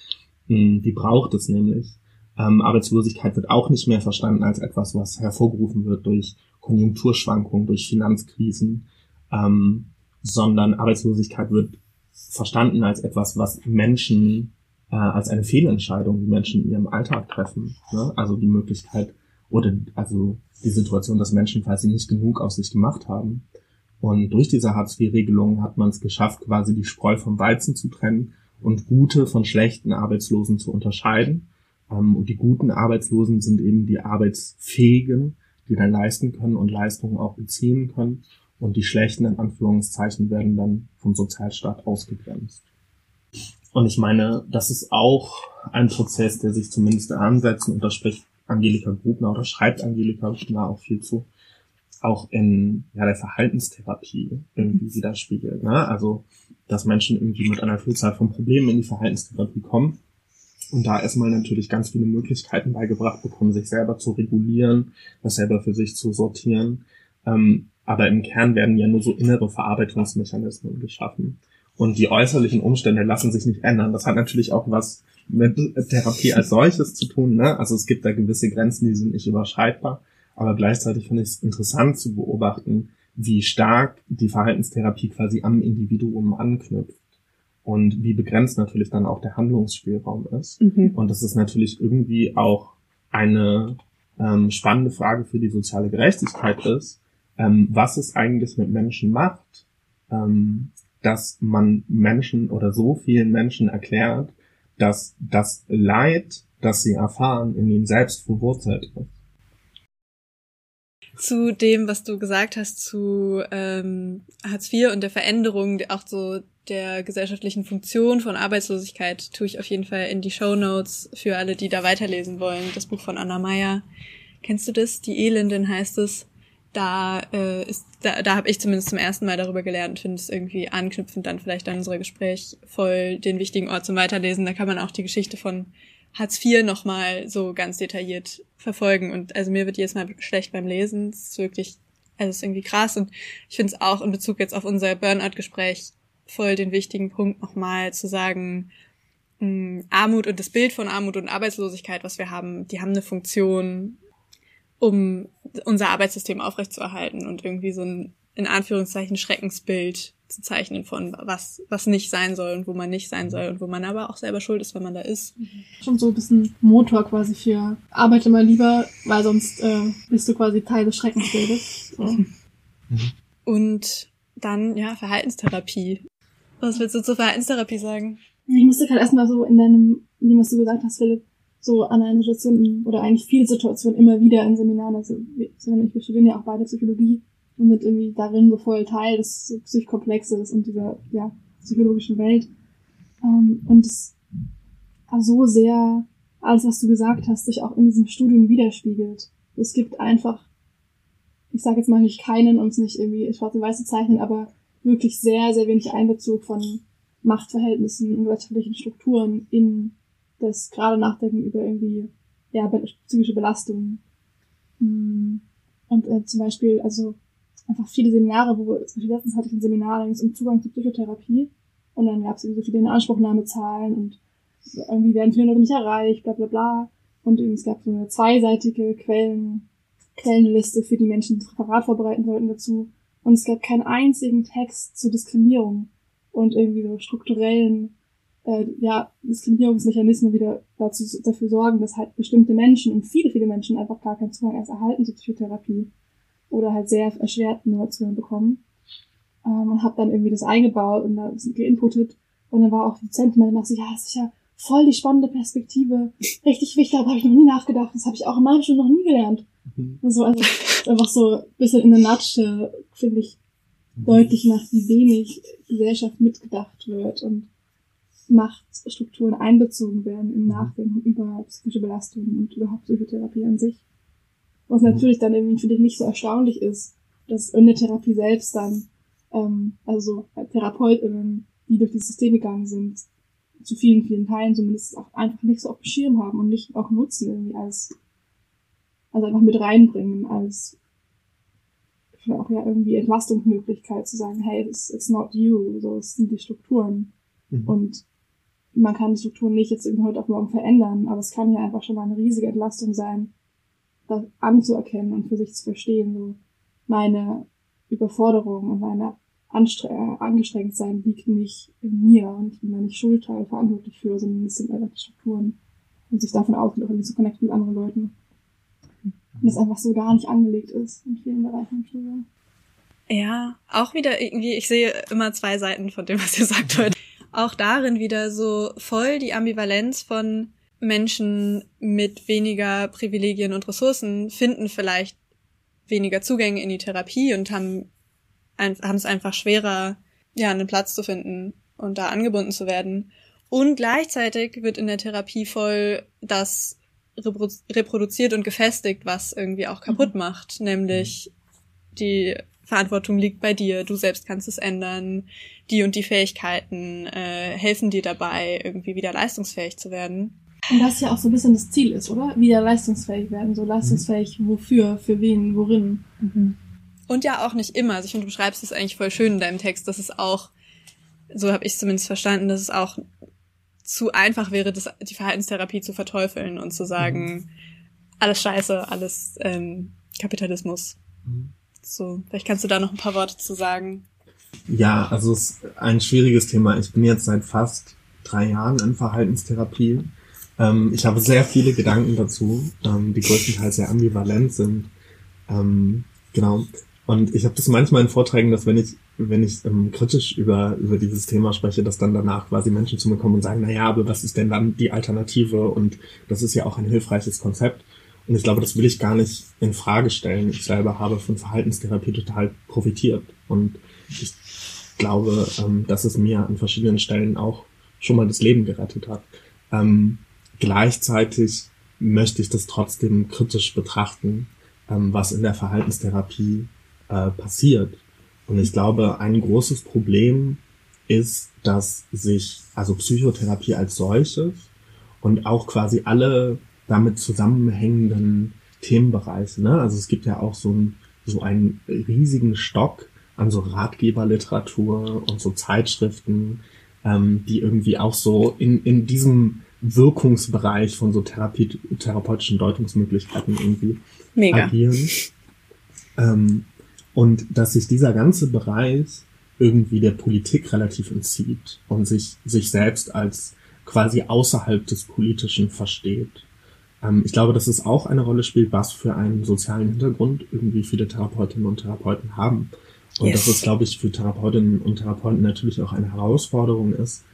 Hm, die braucht es nämlich. Ähm, Arbeitslosigkeit wird auch nicht mehr verstanden als etwas, was hervorgerufen wird durch Konjunkturschwankungen, durch Finanzkrisen, ähm, sondern Arbeitslosigkeit wird verstanden als etwas, was Menschen äh, als eine Fehlentscheidung, die Menschen in ihrem Alltag treffen. Ne? Also die Möglichkeit oder also die Situation, dass Menschen quasi nicht genug aus sich gemacht haben. Und durch diese Hartz-IV-Regelung hat man es geschafft, quasi die Spreu vom Weizen zu trennen und gute von schlechten Arbeitslosen zu unterscheiden. Ähm, und die guten Arbeitslosen sind eben die Arbeitsfähigen, die dann leisten können und Leistungen auch beziehen können und die schlechten in Anführungszeichen werden dann vom Sozialstaat ausgegrenzt. Und ich meine, das ist auch ein Prozess, der sich zumindest ansetzt, und da spricht Angelika Grubner oder schreibt Angelika Grubner auch viel zu, auch in ja, der Verhaltenstherapie irgendwie widerspiegelt. Ne? Also, dass Menschen irgendwie mit einer Vielzahl von Problemen in die Verhaltenstherapie kommen und da erstmal natürlich ganz viele Möglichkeiten beigebracht bekommen, sich selber zu regulieren, das selber für sich zu sortieren. Ähm, aber im Kern werden ja nur so innere Verarbeitungsmechanismen geschaffen. Und die äußerlichen Umstände lassen sich nicht ändern. Das hat natürlich auch was mit Therapie als solches zu tun. Ne? Also es gibt da gewisse Grenzen, die sind nicht überschreitbar. Aber gleichzeitig finde ich es interessant zu beobachten, wie stark die Verhaltenstherapie quasi am Individuum anknüpft. Und wie begrenzt natürlich dann auch der Handlungsspielraum ist. Mhm. Und das ist natürlich irgendwie auch eine ähm, spannende Frage für die soziale Gerechtigkeit ist, ähm, was es eigentlich mit Menschen macht, ähm, dass man Menschen oder so vielen Menschen erklärt, dass das Leid, das sie erfahren, in ihnen selbst verwurzelt ist. zu dem, was du gesagt hast zu ähm, Hartz IV und der Veränderung, auch so der gesellschaftlichen Funktion von Arbeitslosigkeit, tue ich auf jeden Fall in die Show Notes für alle, die da weiterlesen wollen. Das Buch von Anna Meyer. Kennst du das? Die Elendin heißt es. Da äh, ist, da, da habe ich zumindest zum ersten Mal darüber gelernt und finde es irgendwie anknüpfend dann vielleicht an unser Gespräch voll den wichtigen Ort zum Weiterlesen. Da kann man auch die Geschichte von Hartz IV nochmal so ganz detailliert verfolgen. Und also mir wird jedes Mal schlecht beim Lesen. Es ist wirklich, also es ist irgendwie krass. Und ich finde es auch in Bezug jetzt auf unser Burnout-Gespräch voll den wichtigen Punkt nochmal zu sagen, mh, hm, Armut und das Bild von Armut und Arbeitslosigkeit, was wir haben, die haben eine Funktion, um unser Arbeitssystem aufrechtzuerhalten und irgendwie so ein, in Anführungszeichen, Schreckensbild zu zeichnen von was, was nicht sein soll und wo man nicht sein soll und wo man aber auch selber schuld ist, wenn man da ist. Schon so ein bisschen Motor quasi für arbeite mal lieber, weil sonst äh, bist du quasi Teil des Schreckensbildes. So. Mhm. Und dann, ja, Verhaltenstherapie. Was willst du zur Verhaltenstherapie sagen? Ich musste gerade erstmal so in deinem, in dem, was du gesagt hast, Philipp, so an eine Situation oder eigentlich viele Situationen immer wieder in Seminaren, also wir, wir studieren ja auch beide Psychologie und sind irgendwie darin voll Teil des Psychkomplexes und dieser ja, psychologischen Welt. Ähm, und es so sehr alles, was du gesagt hast, sich auch in diesem Studium widerspiegelt. Es gibt einfach, ich sage jetzt mal nicht keinen, um es nicht irgendwie schwarz und weiß zu zeichnen, aber wirklich sehr, sehr wenig Einbezug von Machtverhältnissen und wirtschaftlichen Strukturen in das gerade Nachdenken über irgendwie ja, psychische Belastungen. Mm. Und äh, zum Beispiel, also einfach viele Seminare, wo, zum Beispiel letztens hatte ich ein Seminar, da ging es um Zugang zur Psychotherapie und dann gab es irgendwie so viele Inanspruchnahmezahlen und irgendwie werden viele Leute nicht erreicht, bla bla bla. Und es gab so eine zweiseitige Quellen, Quellenliste für die Menschen, die das Referat vorbereiten sollten dazu. Und es gab keinen einzigen Text zur Diskriminierung und irgendwie so strukturellen äh, ja, Diskriminierungsmechanismen wieder dazu, dafür sorgen, dass halt bestimmte Menschen und viele, viele Menschen einfach gar keinen Zugang erst erhalten zur Psychotherapie oder halt sehr erschwert nur Zugang bekommen. Ähm, und habe dann irgendwie das eingebaut und da geinputet. Und dann war auch die Dozentin meine nach so, ja, das ist ja voll die spannende Perspektive. Richtig wichtig, darüber habe ich noch nie nachgedacht. Das habe ich auch in meinem Studium noch nie gelernt. Mhm. Also, also einfach so ein bisschen in der Natsche, finde ich, mhm. deutlich macht, wie wenig Gesellschaft mitgedacht wird und Machtstrukturen einbezogen werden im mhm. Nachdenken über psychische Belastungen und überhaupt Psychotherapie an sich. Was mhm. natürlich dann irgendwie für dich nicht so erstaunlich ist, dass in der Therapie selbst dann, ähm, also TherapeutInnen, die durch dieses System gegangen sind, zu vielen, vielen Teilen zumindest auch einfach nicht so auf dem Schirm haben und nicht auch nutzen irgendwie als, also einfach mit reinbringen als auch ja irgendwie Entlastungsmöglichkeit zu sagen, hey, it's, it's not you, so es sind die Strukturen. Mhm. Und man kann die Strukturen nicht jetzt irgendwie heute auf morgen verändern, aber es kann ja einfach schon mal eine riesige Entlastung sein, das anzuerkennen und für sich zu verstehen, so meine Überforderung und meine Anstre äh, angestrengt sein liegt nicht in mir und ich bin da nicht schuld verantwortlich für, sondern es sind einfach die Strukturen und sich davon aus, irgendwie zu connecten mit anderen Leuten. Und das einfach so gar nicht angelegt ist in vielen Bereichen im Studium. Ja, auch wieder irgendwie, ich sehe immer zwei Seiten von dem, was ihr sagt heute. Auch darin wieder so voll die Ambivalenz von Menschen mit weniger Privilegien und Ressourcen finden vielleicht weniger Zugänge in die Therapie und haben haben es einfach schwerer, ja, einen Platz zu finden und da angebunden zu werden. Und gleichzeitig wird in der Therapie voll das reproduziert und gefestigt, was irgendwie auch kaputt mhm. macht, nämlich die Verantwortung liegt bei dir, du selbst kannst es ändern, die und die Fähigkeiten äh, helfen dir dabei, irgendwie wieder leistungsfähig zu werden. Und das ja auch so ein bisschen das Ziel ist, oder? Wieder leistungsfähig werden. So leistungsfähig wofür, für wen, worin. Mhm. Und ja auch nicht immer. Also ich finde, du beschreibst es eigentlich voll schön in deinem Text, dass es auch, so habe ich zumindest verstanden, dass es auch zu einfach wäre, das, die Verhaltenstherapie zu verteufeln und zu sagen, mhm. alles scheiße, alles ähm, Kapitalismus. Mhm. So, vielleicht kannst du da noch ein paar Worte zu sagen. Ja, also es ist ein schwieriges Thema. Ich bin jetzt seit fast drei Jahren in Verhaltenstherapie ähm, ich habe sehr viele Gedanken dazu, ähm, die größtenteils sehr ambivalent sind. Ähm, genau. Und ich habe das manchmal in Vorträgen, dass wenn ich, wenn ich ähm, kritisch über, über dieses Thema spreche, dass dann danach quasi Menschen zu mir kommen und sagen, na ja, aber was ist denn dann die Alternative? Und das ist ja auch ein hilfreiches Konzept. Und ich glaube, das will ich gar nicht in Frage stellen. Ich selber habe von Verhaltenstherapie total profitiert. Und ich glaube, ähm, dass es mir an verschiedenen Stellen auch schon mal das Leben gerettet hat. Ähm, gleichzeitig möchte ich das trotzdem kritisch betrachten, ähm, was in der Verhaltenstherapie äh, passiert. Und ich glaube, ein großes Problem ist, dass sich also Psychotherapie als solches und auch quasi alle damit zusammenhängenden Themenbereiche, ne? Also es gibt ja auch so, ein, so einen riesigen Stock an so Ratgeberliteratur und so Zeitschriften, ähm, die irgendwie auch so in, in diesem Wirkungsbereich von so Therapie, therapeutischen Deutungsmöglichkeiten irgendwie Mega. agieren. Ähm, und dass sich dieser ganze Bereich irgendwie der Politik relativ entzieht und sich, sich selbst als quasi außerhalb des Politischen versteht. Ähm, ich glaube, dass es auch eine Rolle spielt, was für einen sozialen Hintergrund irgendwie viele Therapeutinnen und Therapeuten haben. Und yes. dass es, glaube ich, für Therapeutinnen und Therapeuten natürlich auch eine Herausforderung ist,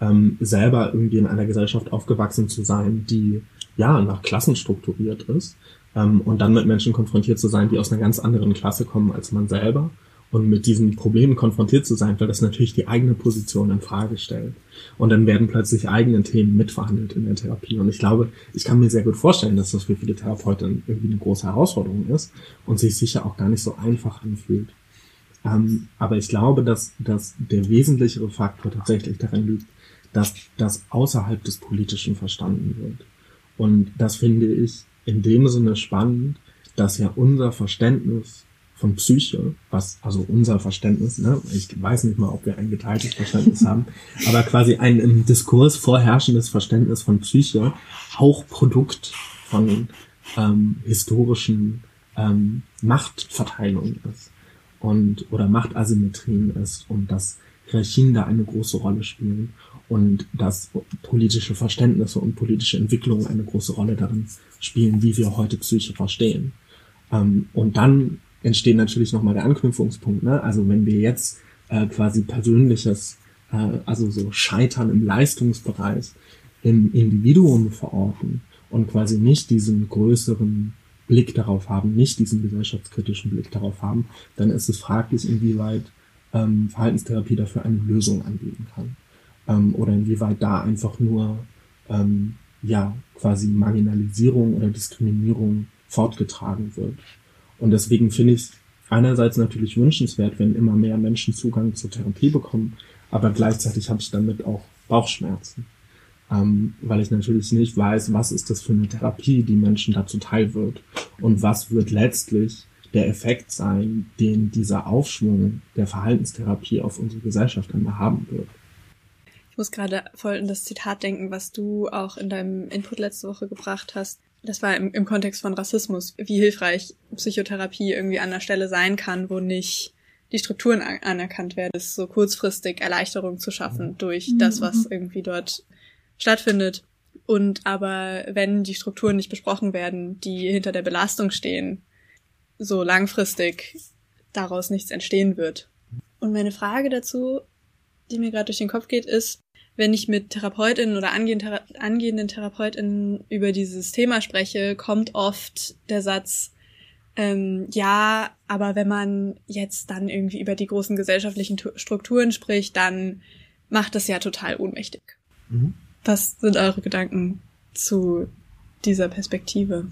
ähm, selber irgendwie in einer Gesellschaft aufgewachsen zu sein, die ja nach Klassen strukturiert ist ähm, und dann mit Menschen konfrontiert zu sein, die aus einer ganz anderen Klasse kommen als man selber und mit diesen Problemen konfrontiert zu sein, weil das natürlich die eigene Position in Frage stellt. Und dann werden plötzlich eigene Themen mitverhandelt in der Therapie. Und ich glaube, ich kann mir sehr gut vorstellen, dass das für viele Therapeuten irgendwie eine große Herausforderung ist und sich sicher auch gar nicht so einfach anfühlt. Ähm, aber ich glaube, dass, dass der wesentlichere Faktor tatsächlich darin liegt, dass das außerhalb des Politischen verstanden wird. Und das finde ich in dem Sinne spannend, dass ja unser Verständnis von Psyche, was also unser Verständnis, ne, ich weiß nicht mal, ob wir ein geteiltes Verständnis haben, [LAUGHS] aber quasi ein im Diskurs vorherrschendes Verständnis von Psyche auch Produkt von ähm, historischen ähm, Machtverteilungen ist und oder Machtasymmetrien ist und dass Hierarchien da eine große Rolle spielen und dass politische Verständnisse und politische Entwicklungen eine große Rolle darin spielen, wie wir heute Psyche verstehen. Ähm, und dann entsteht natürlich nochmal der Anknüpfungspunkt. Ne? Also wenn wir jetzt äh, quasi persönliches, äh, also so Scheitern im Leistungsbereich im Individuum verorten und quasi nicht diesen größeren Blick darauf haben, nicht diesen gesellschaftskritischen Blick darauf haben, dann ist es fraglich, inwieweit ähm, Verhaltenstherapie dafür eine Lösung anbieten kann. Ähm, oder inwieweit da einfach nur ähm, ja quasi Marginalisierung oder Diskriminierung fortgetragen wird. Und deswegen finde ich es einerseits natürlich wünschenswert, wenn immer mehr Menschen Zugang zur Therapie bekommen, aber gleichzeitig habe ich damit auch Bauchschmerzen. Ähm, weil ich natürlich nicht weiß, was ist das für eine Therapie, die Menschen dazu teil wird und was wird letztlich der Effekt sein, den dieser Aufschwung der Verhaltenstherapie auf unsere Gesellschaft einmal haben wird. Ich muss gerade voll in das Zitat denken, was du auch in deinem Input letzte Woche gebracht hast, das war im, im Kontext von Rassismus, wie hilfreich Psychotherapie irgendwie an der Stelle sein kann, wo nicht die Strukturen anerkannt werden, ist so kurzfristig Erleichterung zu schaffen durch mhm. das, was irgendwie dort stattfindet. Und aber wenn die Strukturen nicht besprochen werden, die hinter der Belastung stehen, so langfristig daraus nichts entstehen wird. Und meine Frage dazu, die mir gerade durch den Kopf geht, ist, wenn ich mit Therapeutinnen oder angehenden Therapeutinnen über dieses Thema spreche, kommt oft der Satz, ähm, ja, aber wenn man jetzt dann irgendwie über die großen gesellschaftlichen Strukturen spricht, dann macht das ja total ohnmächtig. Mhm. Was sind eure Gedanken zu dieser Perspektive?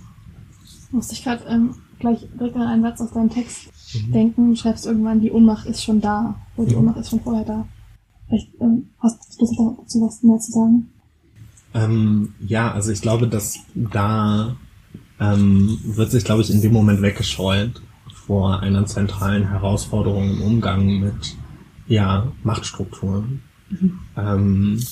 Musste ich gerade ähm, gleich direkt an einen Satz aus deinem Text mhm. denken. Du schreibst irgendwann, die Ohnmacht ist schon da. Oder die mhm. Ohnmacht ist schon vorher da. Vielleicht ähm, hast du dazu was mehr zu sagen? Ähm, ja, also ich glaube, dass da ähm, wird sich, glaube ich, in dem Moment weggescheut vor einer zentralen Herausforderung im Umgang mit ja, Machtstrukturen. Mhm. Ähm,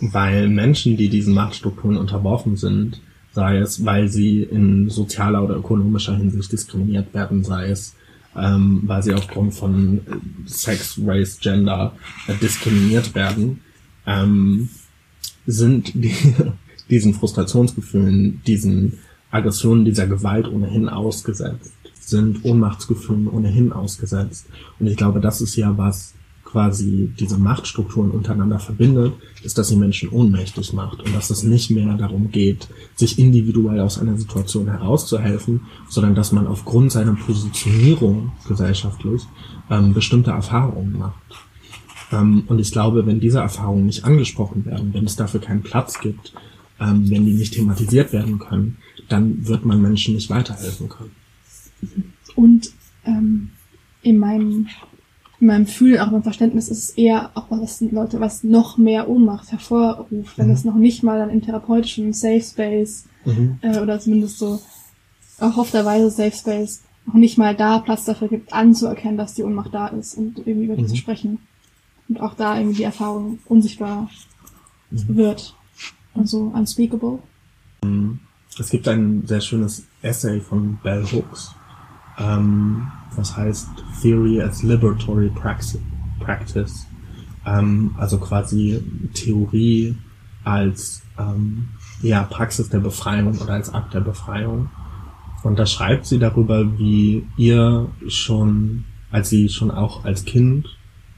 weil Menschen, die diesen Machtstrukturen unterworfen sind, sei es, weil sie in sozialer oder ökonomischer Hinsicht diskriminiert werden, sei es, ähm, weil sie aufgrund von äh, Sex, Race, Gender äh, diskriminiert werden, ähm, sind die, [LAUGHS] diesen Frustrationsgefühlen, diesen Aggressionen, dieser Gewalt ohnehin ausgesetzt, sind Ohnmachtsgefühlen ohnehin ausgesetzt. Und ich glaube, das ist ja was quasi diese Machtstrukturen untereinander verbindet, ist, dass sie Menschen ohnmächtig macht und dass es nicht mehr darum geht, sich individuell aus einer Situation herauszuhelfen, sondern dass man aufgrund seiner Positionierung gesellschaftlich ähm, bestimmte Erfahrungen macht. Ähm, und ich glaube, wenn diese Erfahrungen nicht angesprochen werden, wenn es dafür keinen Platz gibt, ähm, wenn die nicht thematisiert werden können, dann wird man Menschen nicht weiterhelfen können. Und ähm, in meinem in meinem Gefühl, auch beim Verständnis ist es eher auch was Leute, was noch mehr Ohnmacht hervorruft, wenn mhm. es noch nicht mal dann im therapeutischen Safe Space mhm. äh, oder zumindest so erhoffterweise Safe Space noch nicht mal da Platz dafür gibt, anzuerkennen, dass die Ohnmacht da ist und irgendwie über die mhm. zu sprechen. Und auch da irgendwie die Erfahrung unsichtbar mhm. wird. Also unspeakable. Mhm. Es gibt ein sehr schönes Essay von Bell Hooks, ähm, was heißt Theory as Liberatory Practice, ähm, also quasi Theorie als ähm, ja, Praxis der Befreiung oder als Akt der Befreiung. Und da schreibt sie darüber, wie ihr schon, als sie schon auch als Kind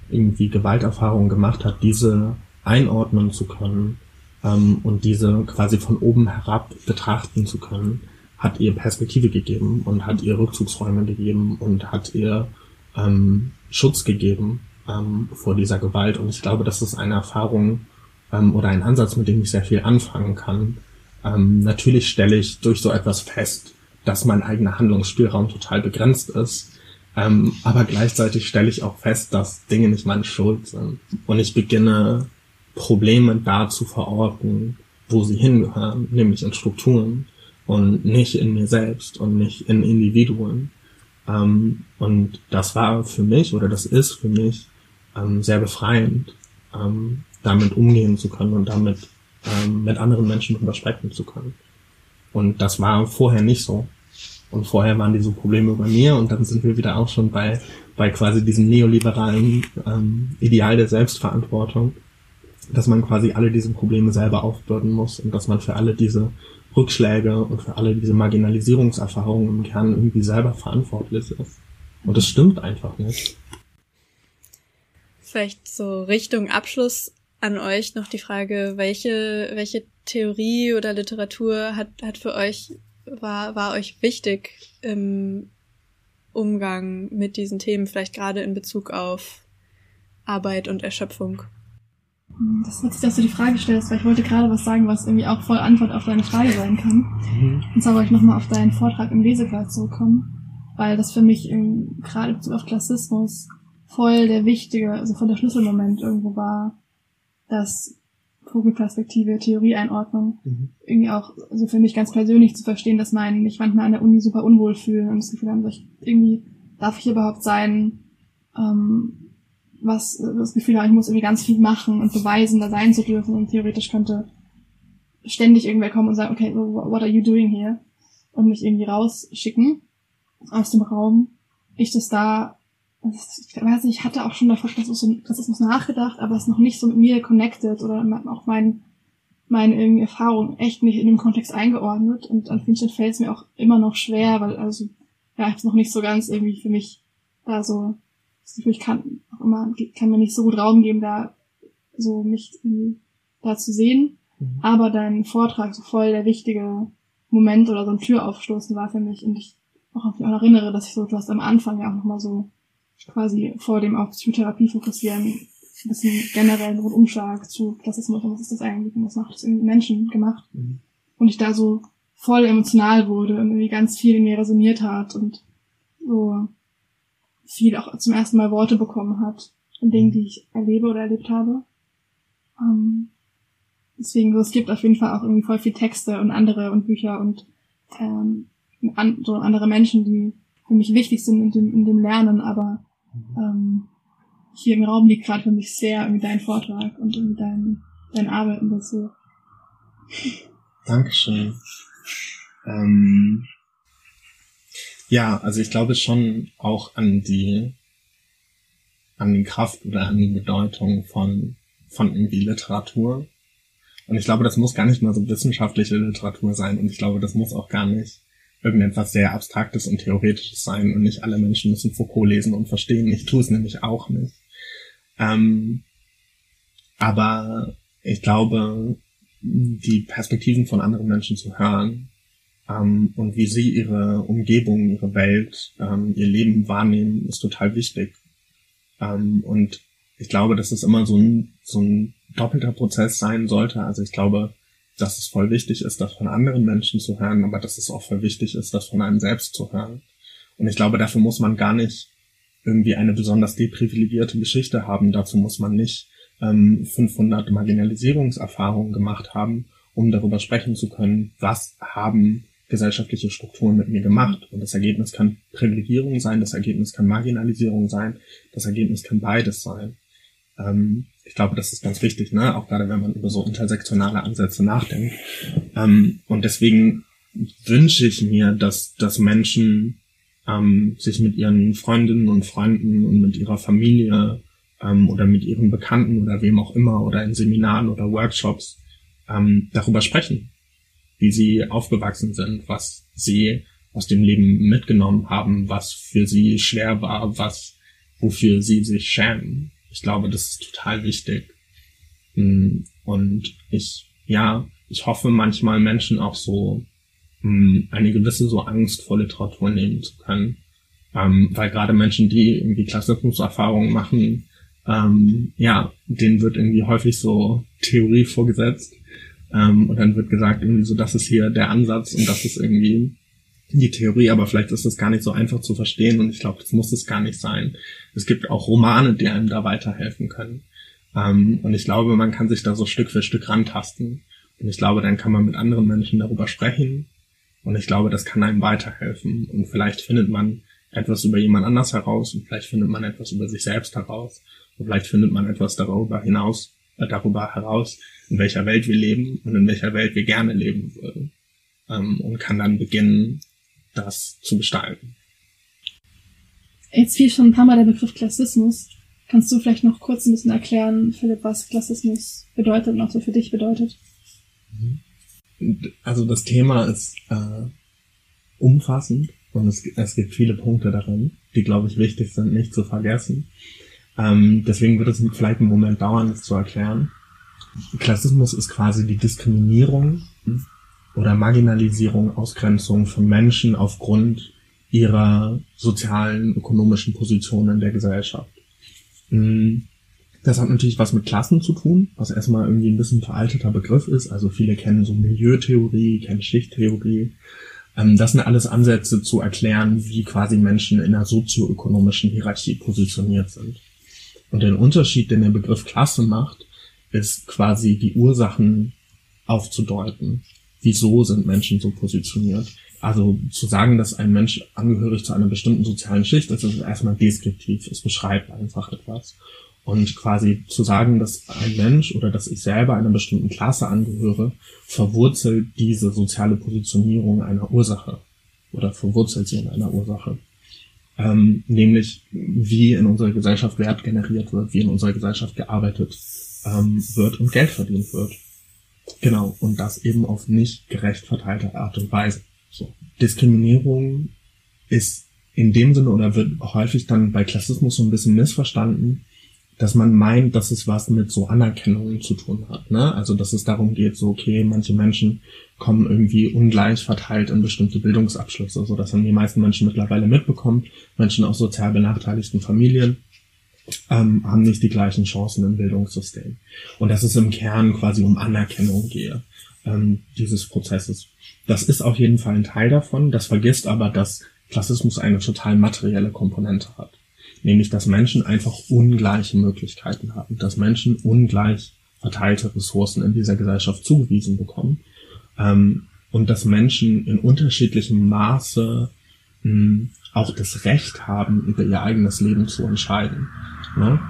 irgendwie Gewalterfahrungen gemacht hat, diese einordnen zu können ähm, und diese quasi von oben herab betrachten zu können hat ihr Perspektive gegeben und hat ihr Rückzugsräume gegeben und hat ihr ähm, Schutz gegeben ähm, vor dieser Gewalt. Und ich glaube, das ist eine Erfahrung ähm, oder ein Ansatz, mit dem ich sehr viel anfangen kann. Ähm, natürlich stelle ich durch so etwas fest, dass mein eigener Handlungsspielraum total begrenzt ist. Ähm, aber gleichzeitig stelle ich auch fest, dass Dinge nicht meine Schuld sind. Und ich beginne Probleme da zu verorten, wo sie hingehören, nämlich in Strukturen und nicht in mir selbst und nicht in Individuen. Ähm, und das war für mich oder das ist für mich ähm, sehr befreiend, ähm, damit umgehen zu können und damit ähm, mit anderen Menschen drüber sprechen zu können. Und das war vorher nicht so. Und vorher waren diese Probleme bei mir und dann sind wir wieder auch schon bei, bei quasi diesem neoliberalen ähm, Ideal der Selbstverantwortung, dass man quasi alle diese Probleme selber aufbürden muss und dass man für alle diese Rückschläge und für alle diese Marginalisierungserfahrungen im Kern irgendwie selber verantwortlich ist. Und das stimmt einfach nicht. Vielleicht so Richtung Abschluss an euch noch die Frage, welche, welche Theorie oder Literatur hat, hat für euch, war, war euch wichtig im Umgang mit diesen Themen, vielleicht gerade in Bezug auf Arbeit und Erschöpfung? Das ist witzig, dass du die Frage stellst, weil ich wollte gerade was sagen, was irgendwie auch voll Antwort auf deine Frage sein kann. Mhm. Und zwar wollte ich nochmal auf deinen Vortrag im Lesekreis zurückkommen, weil das für mich gerade Bezug auf Klassismus voll der wichtige, also voll der Schlüsselmoment irgendwo war, dass Vogelperspektive, Theorieeinordnung, mhm. irgendwie auch, also für mich ganz persönlich zu verstehen, dass mein, mich manchmal an der Uni super unwohl fühlen und das Gefühl haben, ich irgendwie, darf ich überhaupt sein, ähm, was das Gefühl habe, ich muss irgendwie ganz viel machen und beweisen, da sein zu dürfen und theoretisch könnte ständig irgendwer kommen und sagen, okay, what are you doing here? Und mich irgendwie rausschicken aus dem Raum. Ich das da, ich weiß nicht, ich hatte auch schon davor Rassismus nachgedacht, aber es noch nicht so mit mir connected oder auch mein, meine irgendwie Erfahrung echt nicht in dem Kontext eingeordnet und an vielen Stellen fällt es mir auch immer noch schwer, weil also ja, ich habe es noch nicht so ganz irgendwie für mich da so ich kann auch immer, kann mir nicht so gut Raum geben, da so mich da zu sehen. Mhm. Aber dein Vortrag so voll der wichtige Moment oder so ein Türaufstoßen war für mich und ich auch, mich auch erinnere, dass ich so, du hast am Anfang ja auch nochmal so quasi vor dem auf Psychotherapie fokussieren, ein bisschen generell einen Umschlag zu Klassismus und was ist das eigentlich und was macht das irgendwie Menschen gemacht. Mhm. Und ich da so voll emotional wurde und irgendwie ganz viel in mir resoniert hat und so viel auch zum ersten Mal Worte bekommen hat von Dingen, die ich erlebe oder erlebt habe. Ähm, deswegen, so, es gibt auf jeden Fall auch irgendwie voll viel Texte und andere und Bücher und ähm, an, so andere Menschen, die für mich wichtig sind in dem, in dem Lernen, aber ähm, hier im Raum liegt gerade für mich sehr irgendwie dein Vortrag und irgendwie dein, dein Arbeiten dazu. Dankeschön. Ähm, ja, also ich glaube schon auch an die, an die Kraft oder an die Bedeutung von, von irgendwie Literatur. Und ich glaube, das muss gar nicht mal so wissenschaftliche Literatur sein. Und ich glaube, das muss auch gar nicht irgendetwas sehr Abstraktes und Theoretisches sein. Und nicht alle Menschen müssen Foucault lesen und verstehen. Ich tue es nämlich auch nicht. Ähm, aber ich glaube, die Perspektiven von anderen Menschen zu hören ähm, und wie sie ihre Umgebung, ihre Welt, ähm, ihr Leben wahrnehmen, ist total wichtig. Ähm, und ich glaube, dass es immer so ein, so ein doppelter Prozess sein sollte. Also ich glaube, dass es voll wichtig ist, das von anderen Menschen zu hören, aber dass es auch voll wichtig ist, das von einem selbst zu hören. Und ich glaube, dafür muss man gar nicht irgendwie eine besonders deprivilegierte Geschichte haben. Dazu muss man nicht ähm, 500 Marginalisierungserfahrungen gemacht haben, um darüber sprechen zu können, was haben gesellschaftliche Strukturen mit mir gemacht. Und das Ergebnis kann Privilegierung sein, das Ergebnis kann Marginalisierung sein, das Ergebnis kann beides sein. Ähm, ich glaube, das ist ganz wichtig, ne? auch gerade wenn man über so intersektionale Ansätze nachdenkt. Ähm, und deswegen wünsche ich mir, dass, dass Menschen ähm, sich mit ihren Freundinnen und Freunden und mit ihrer Familie ähm, oder mit ihren Bekannten oder wem auch immer oder in Seminaren oder Workshops ähm, darüber sprechen, wie sie aufgewachsen sind, was sie aus dem Leben mitgenommen haben, was für sie schwer war, was wofür sie sich schämen. Ich glaube, das ist total wichtig. Mm, und ich, ja, ich hoffe manchmal Menschen auch so mm, eine gewisse so Angst vor Literatur nehmen zu können. Ähm, weil gerade Menschen, die irgendwie Klassismuserfahrungen machen, ähm, ja, denen wird irgendwie häufig so Theorie vorgesetzt. Ähm, und dann wird gesagt, irgendwie so, das ist hier der Ansatz und das ist irgendwie die Theorie, aber vielleicht ist das gar nicht so einfach zu verstehen und ich glaube, das muss es gar nicht sein. Es gibt auch Romane, die einem da weiterhelfen können. Ähm, und ich glaube, man kann sich da so Stück für Stück rantasten. Und ich glaube, dann kann man mit anderen Menschen darüber sprechen. Und ich glaube, das kann einem weiterhelfen. Und vielleicht findet man etwas über jemand anders heraus und vielleicht findet man etwas über sich selbst heraus. Und vielleicht findet man etwas darüber hinaus, äh, darüber heraus, in welcher Welt wir leben und in welcher Welt wir gerne leben würden. Ähm, und kann dann beginnen, das zu gestalten. Jetzt fiel schon ein paar Mal der Begriff Klassismus. Kannst du vielleicht noch kurz ein bisschen erklären, Philipp, was Klassismus bedeutet und auch so für dich bedeutet? Also das Thema ist äh, umfassend und es, es gibt viele Punkte darin, die, glaube ich, wichtig sind, nicht zu vergessen. Ähm, deswegen wird es vielleicht einen Moment dauern, das zu erklären. Klassismus ist quasi die Diskriminierung oder Marginalisierung, Ausgrenzung von Menschen aufgrund ihrer sozialen, ökonomischen Position in der Gesellschaft. Mm, das hat natürlich was mit Klassen zu tun, was erstmal irgendwie ein bisschen veralteter Begriff ist. Also viele kennen so Milieutheorie, kennen Schichttheorie. Ähm, das sind alles Ansätze zu erklären, wie quasi Menschen in einer sozioökonomischen Hierarchie positioniert sind. Und den Unterschied, den der Begriff Klasse macht, ist quasi die Ursachen aufzudeuten wieso sind Menschen so positioniert. Also zu sagen, dass ein Mensch angehörig zu einer bestimmten sozialen Schicht ist, ist erstmal deskriptiv. Es beschreibt einfach etwas. Und quasi zu sagen, dass ein Mensch oder dass ich selber einer bestimmten Klasse angehöre, verwurzelt diese soziale Positionierung einer Ursache oder verwurzelt sie in einer Ursache. Ähm, nämlich wie in unserer Gesellschaft Wert generiert wird, wie in unserer Gesellschaft gearbeitet ähm, wird und Geld verdient wird. Genau, und das eben auf nicht gerecht verteilte Art und Weise. So. Diskriminierung ist in dem Sinne oder wird häufig dann bei Klassismus so ein bisschen missverstanden, dass man meint, dass es was mit so Anerkennungen zu tun hat. Ne? Also dass es darum geht, so okay, manche Menschen kommen irgendwie ungleich verteilt in bestimmte Bildungsabschlüsse. So das haben die meisten Menschen mittlerweile mitbekommen. Menschen aus sozial benachteiligten Familien ähm, haben nicht die gleichen Chancen im Bildungssystem. Und dass es im Kern quasi um Anerkennung gehe ähm, dieses Prozesses. Das ist auf jeden Fall ein Teil davon. Das vergisst aber, dass Klassismus eine total materielle Komponente hat. Nämlich, dass Menschen einfach ungleiche Möglichkeiten haben, dass Menschen ungleich verteilte Ressourcen in dieser Gesellschaft zugewiesen bekommen ähm, und dass Menschen in unterschiedlichem Maße mh, hm, auch das Recht haben, über ihr eigenes Leben zu entscheiden. Ne?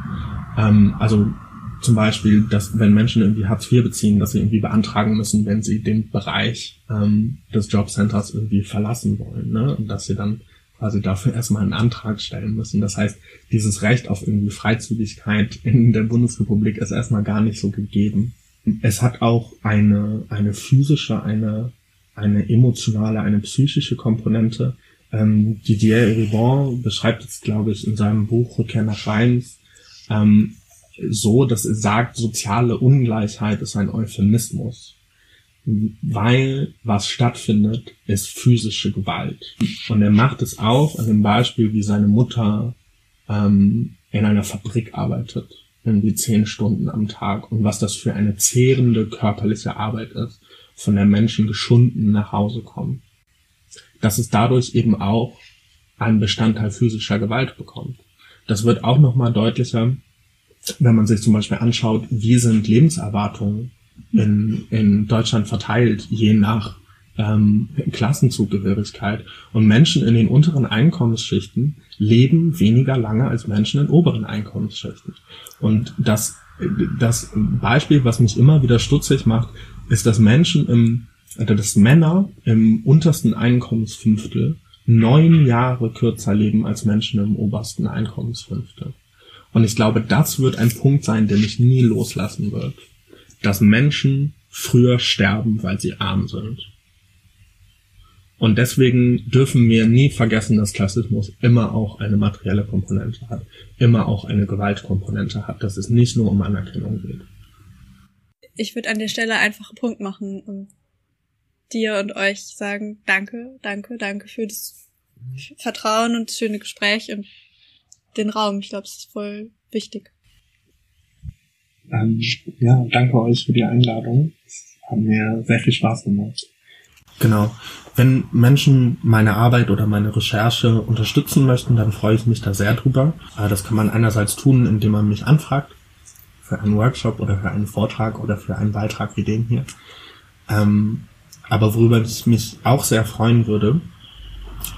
Ähm, also zum Beispiel, dass wenn Menschen irgendwie Hartz IV beziehen, dass sie irgendwie beantragen müssen, wenn sie den Bereich ähm, des Jobcenters irgendwie verlassen wollen. Ne? Und dass sie dann quasi dafür erstmal einen Antrag stellen müssen. Das heißt, dieses Recht auf irgendwie Freizügigkeit in der Bundesrepublik ist erstmal gar nicht so gegeben. Es hat auch eine, eine physische, eine, eine emotionale, eine psychische Komponente, ähm, Didier Eribon beschreibt es, glaube ich, in seinem Buch Rückkehr nach Reims ähm, so, dass er sagt, soziale Ungleichheit ist ein Euphemismus. Weil was stattfindet, ist physische Gewalt. Und er macht es auch an dem Beispiel, wie seine Mutter ähm, in einer Fabrik arbeitet, irgendwie zehn Stunden am Tag und was das für eine zehrende körperliche Arbeit ist, von der Menschen geschunden nach Hause kommen. Dass es dadurch eben auch einen Bestandteil physischer Gewalt bekommt. Das wird auch nochmal deutlicher, wenn man sich zum Beispiel anschaut, wie sind Lebenserwartungen in, in Deutschland verteilt, je nach ähm, Klassenzugehörigkeit. Und Menschen in den unteren Einkommensschichten leben weniger lange als Menschen in oberen Einkommensschichten. Und das, das Beispiel, was mich immer wieder stutzig macht, ist, dass Menschen im, dass Männer im untersten Einkommensfünftel neun Jahre kürzer leben als Menschen im obersten Einkommensfünftel. Und ich glaube, das wird ein Punkt sein, der mich nie loslassen wird. Dass Menschen früher sterben, weil sie arm sind. Und deswegen dürfen wir nie vergessen, dass Klassismus immer auch eine materielle Komponente hat, immer auch eine Gewaltkomponente hat, dass es nicht nur um Anerkennung geht. Ich würde an der Stelle einfach einen Punkt machen dir und euch sagen, danke, danke, danke für das Vertrauen und das schöne Gespräch und den Raum. Ich glaube, es ist voll wichtig. Ähm, ja, danke euch für die Einladung. Es hat mir sehr viel Spaß gemacht. Genau. Wenn Menschen meine Arbeit oder meine Recherche unterstützen möchten, dann freue ich mich da sehr drüber. Äh, das kann man einerseits tun, indem man mich anfragt für einen Workshop oder für einen Vortrag oder für einen Beitrag wie den hier. Ähm, aber worüber ich mich auch sehr freuen würde,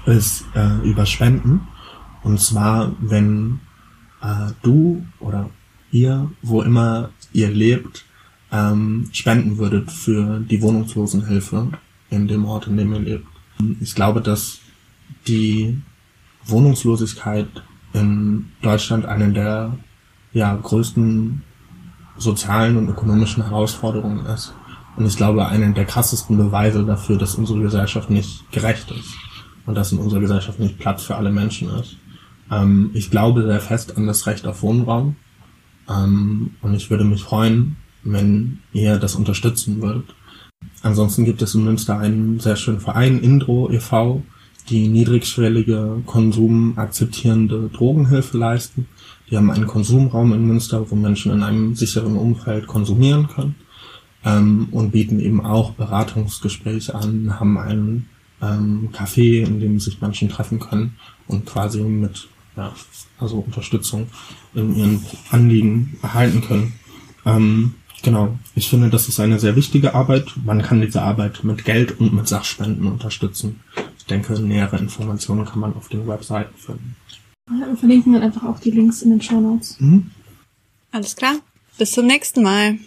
ist äh, über Spenden. Und zwar, wenn äh, du oder ihr, wo immer ihr lebt, ähm, spenden würdet für die Wohnungslosenhilfe in dem Ort, in dem ihr lebt. Ich glaube, dass die Wohnungslosigkeit in Deutschland eine der ja, größten sozialen und ökonomischen Herausforderungen ist. Und ich glaube, eine der krassesten Beweise dafür, dass unsere Gesellschaft nicht gerecht ist und dass in unserer Gesellschaft nicht Platz für alle Menschen ist. Ähm, ich glaube sehr fest an das Recht auf Wohnraum. Ähm, und ich würde mich freuen, wenn ihr das unterstützen würdet. Ansonsten gibt es in Münster einen sehr schönen Verein, Indro e.V., die niedrigschwellige, konsumakzeptierende Drogenhilfe leisten. Die haben einen Konsumraum in Münster, wo Menschen in einem sicheren Umfeld konsumieren können ähm, und bieten eben auch Beratungsgespräche an, haben einen ähm, Café, in dem sich Menschen treffen können und quasi mit ja, also Unterstützung in ihren Anliegen erhalten können. Ähm, genau, ich finde, das ist eine sehr wichtige Arbeit. Man kann diese Arbeit mit Geld und mit Sachspenden unterstützen. Ich denke, nähere Informationen kann man auf den Webseiten finden. Ja, wir verlinken dann einfach auch die Links in den Show Notes. Mhm. Alles klar. Bis zum nächsten Mal.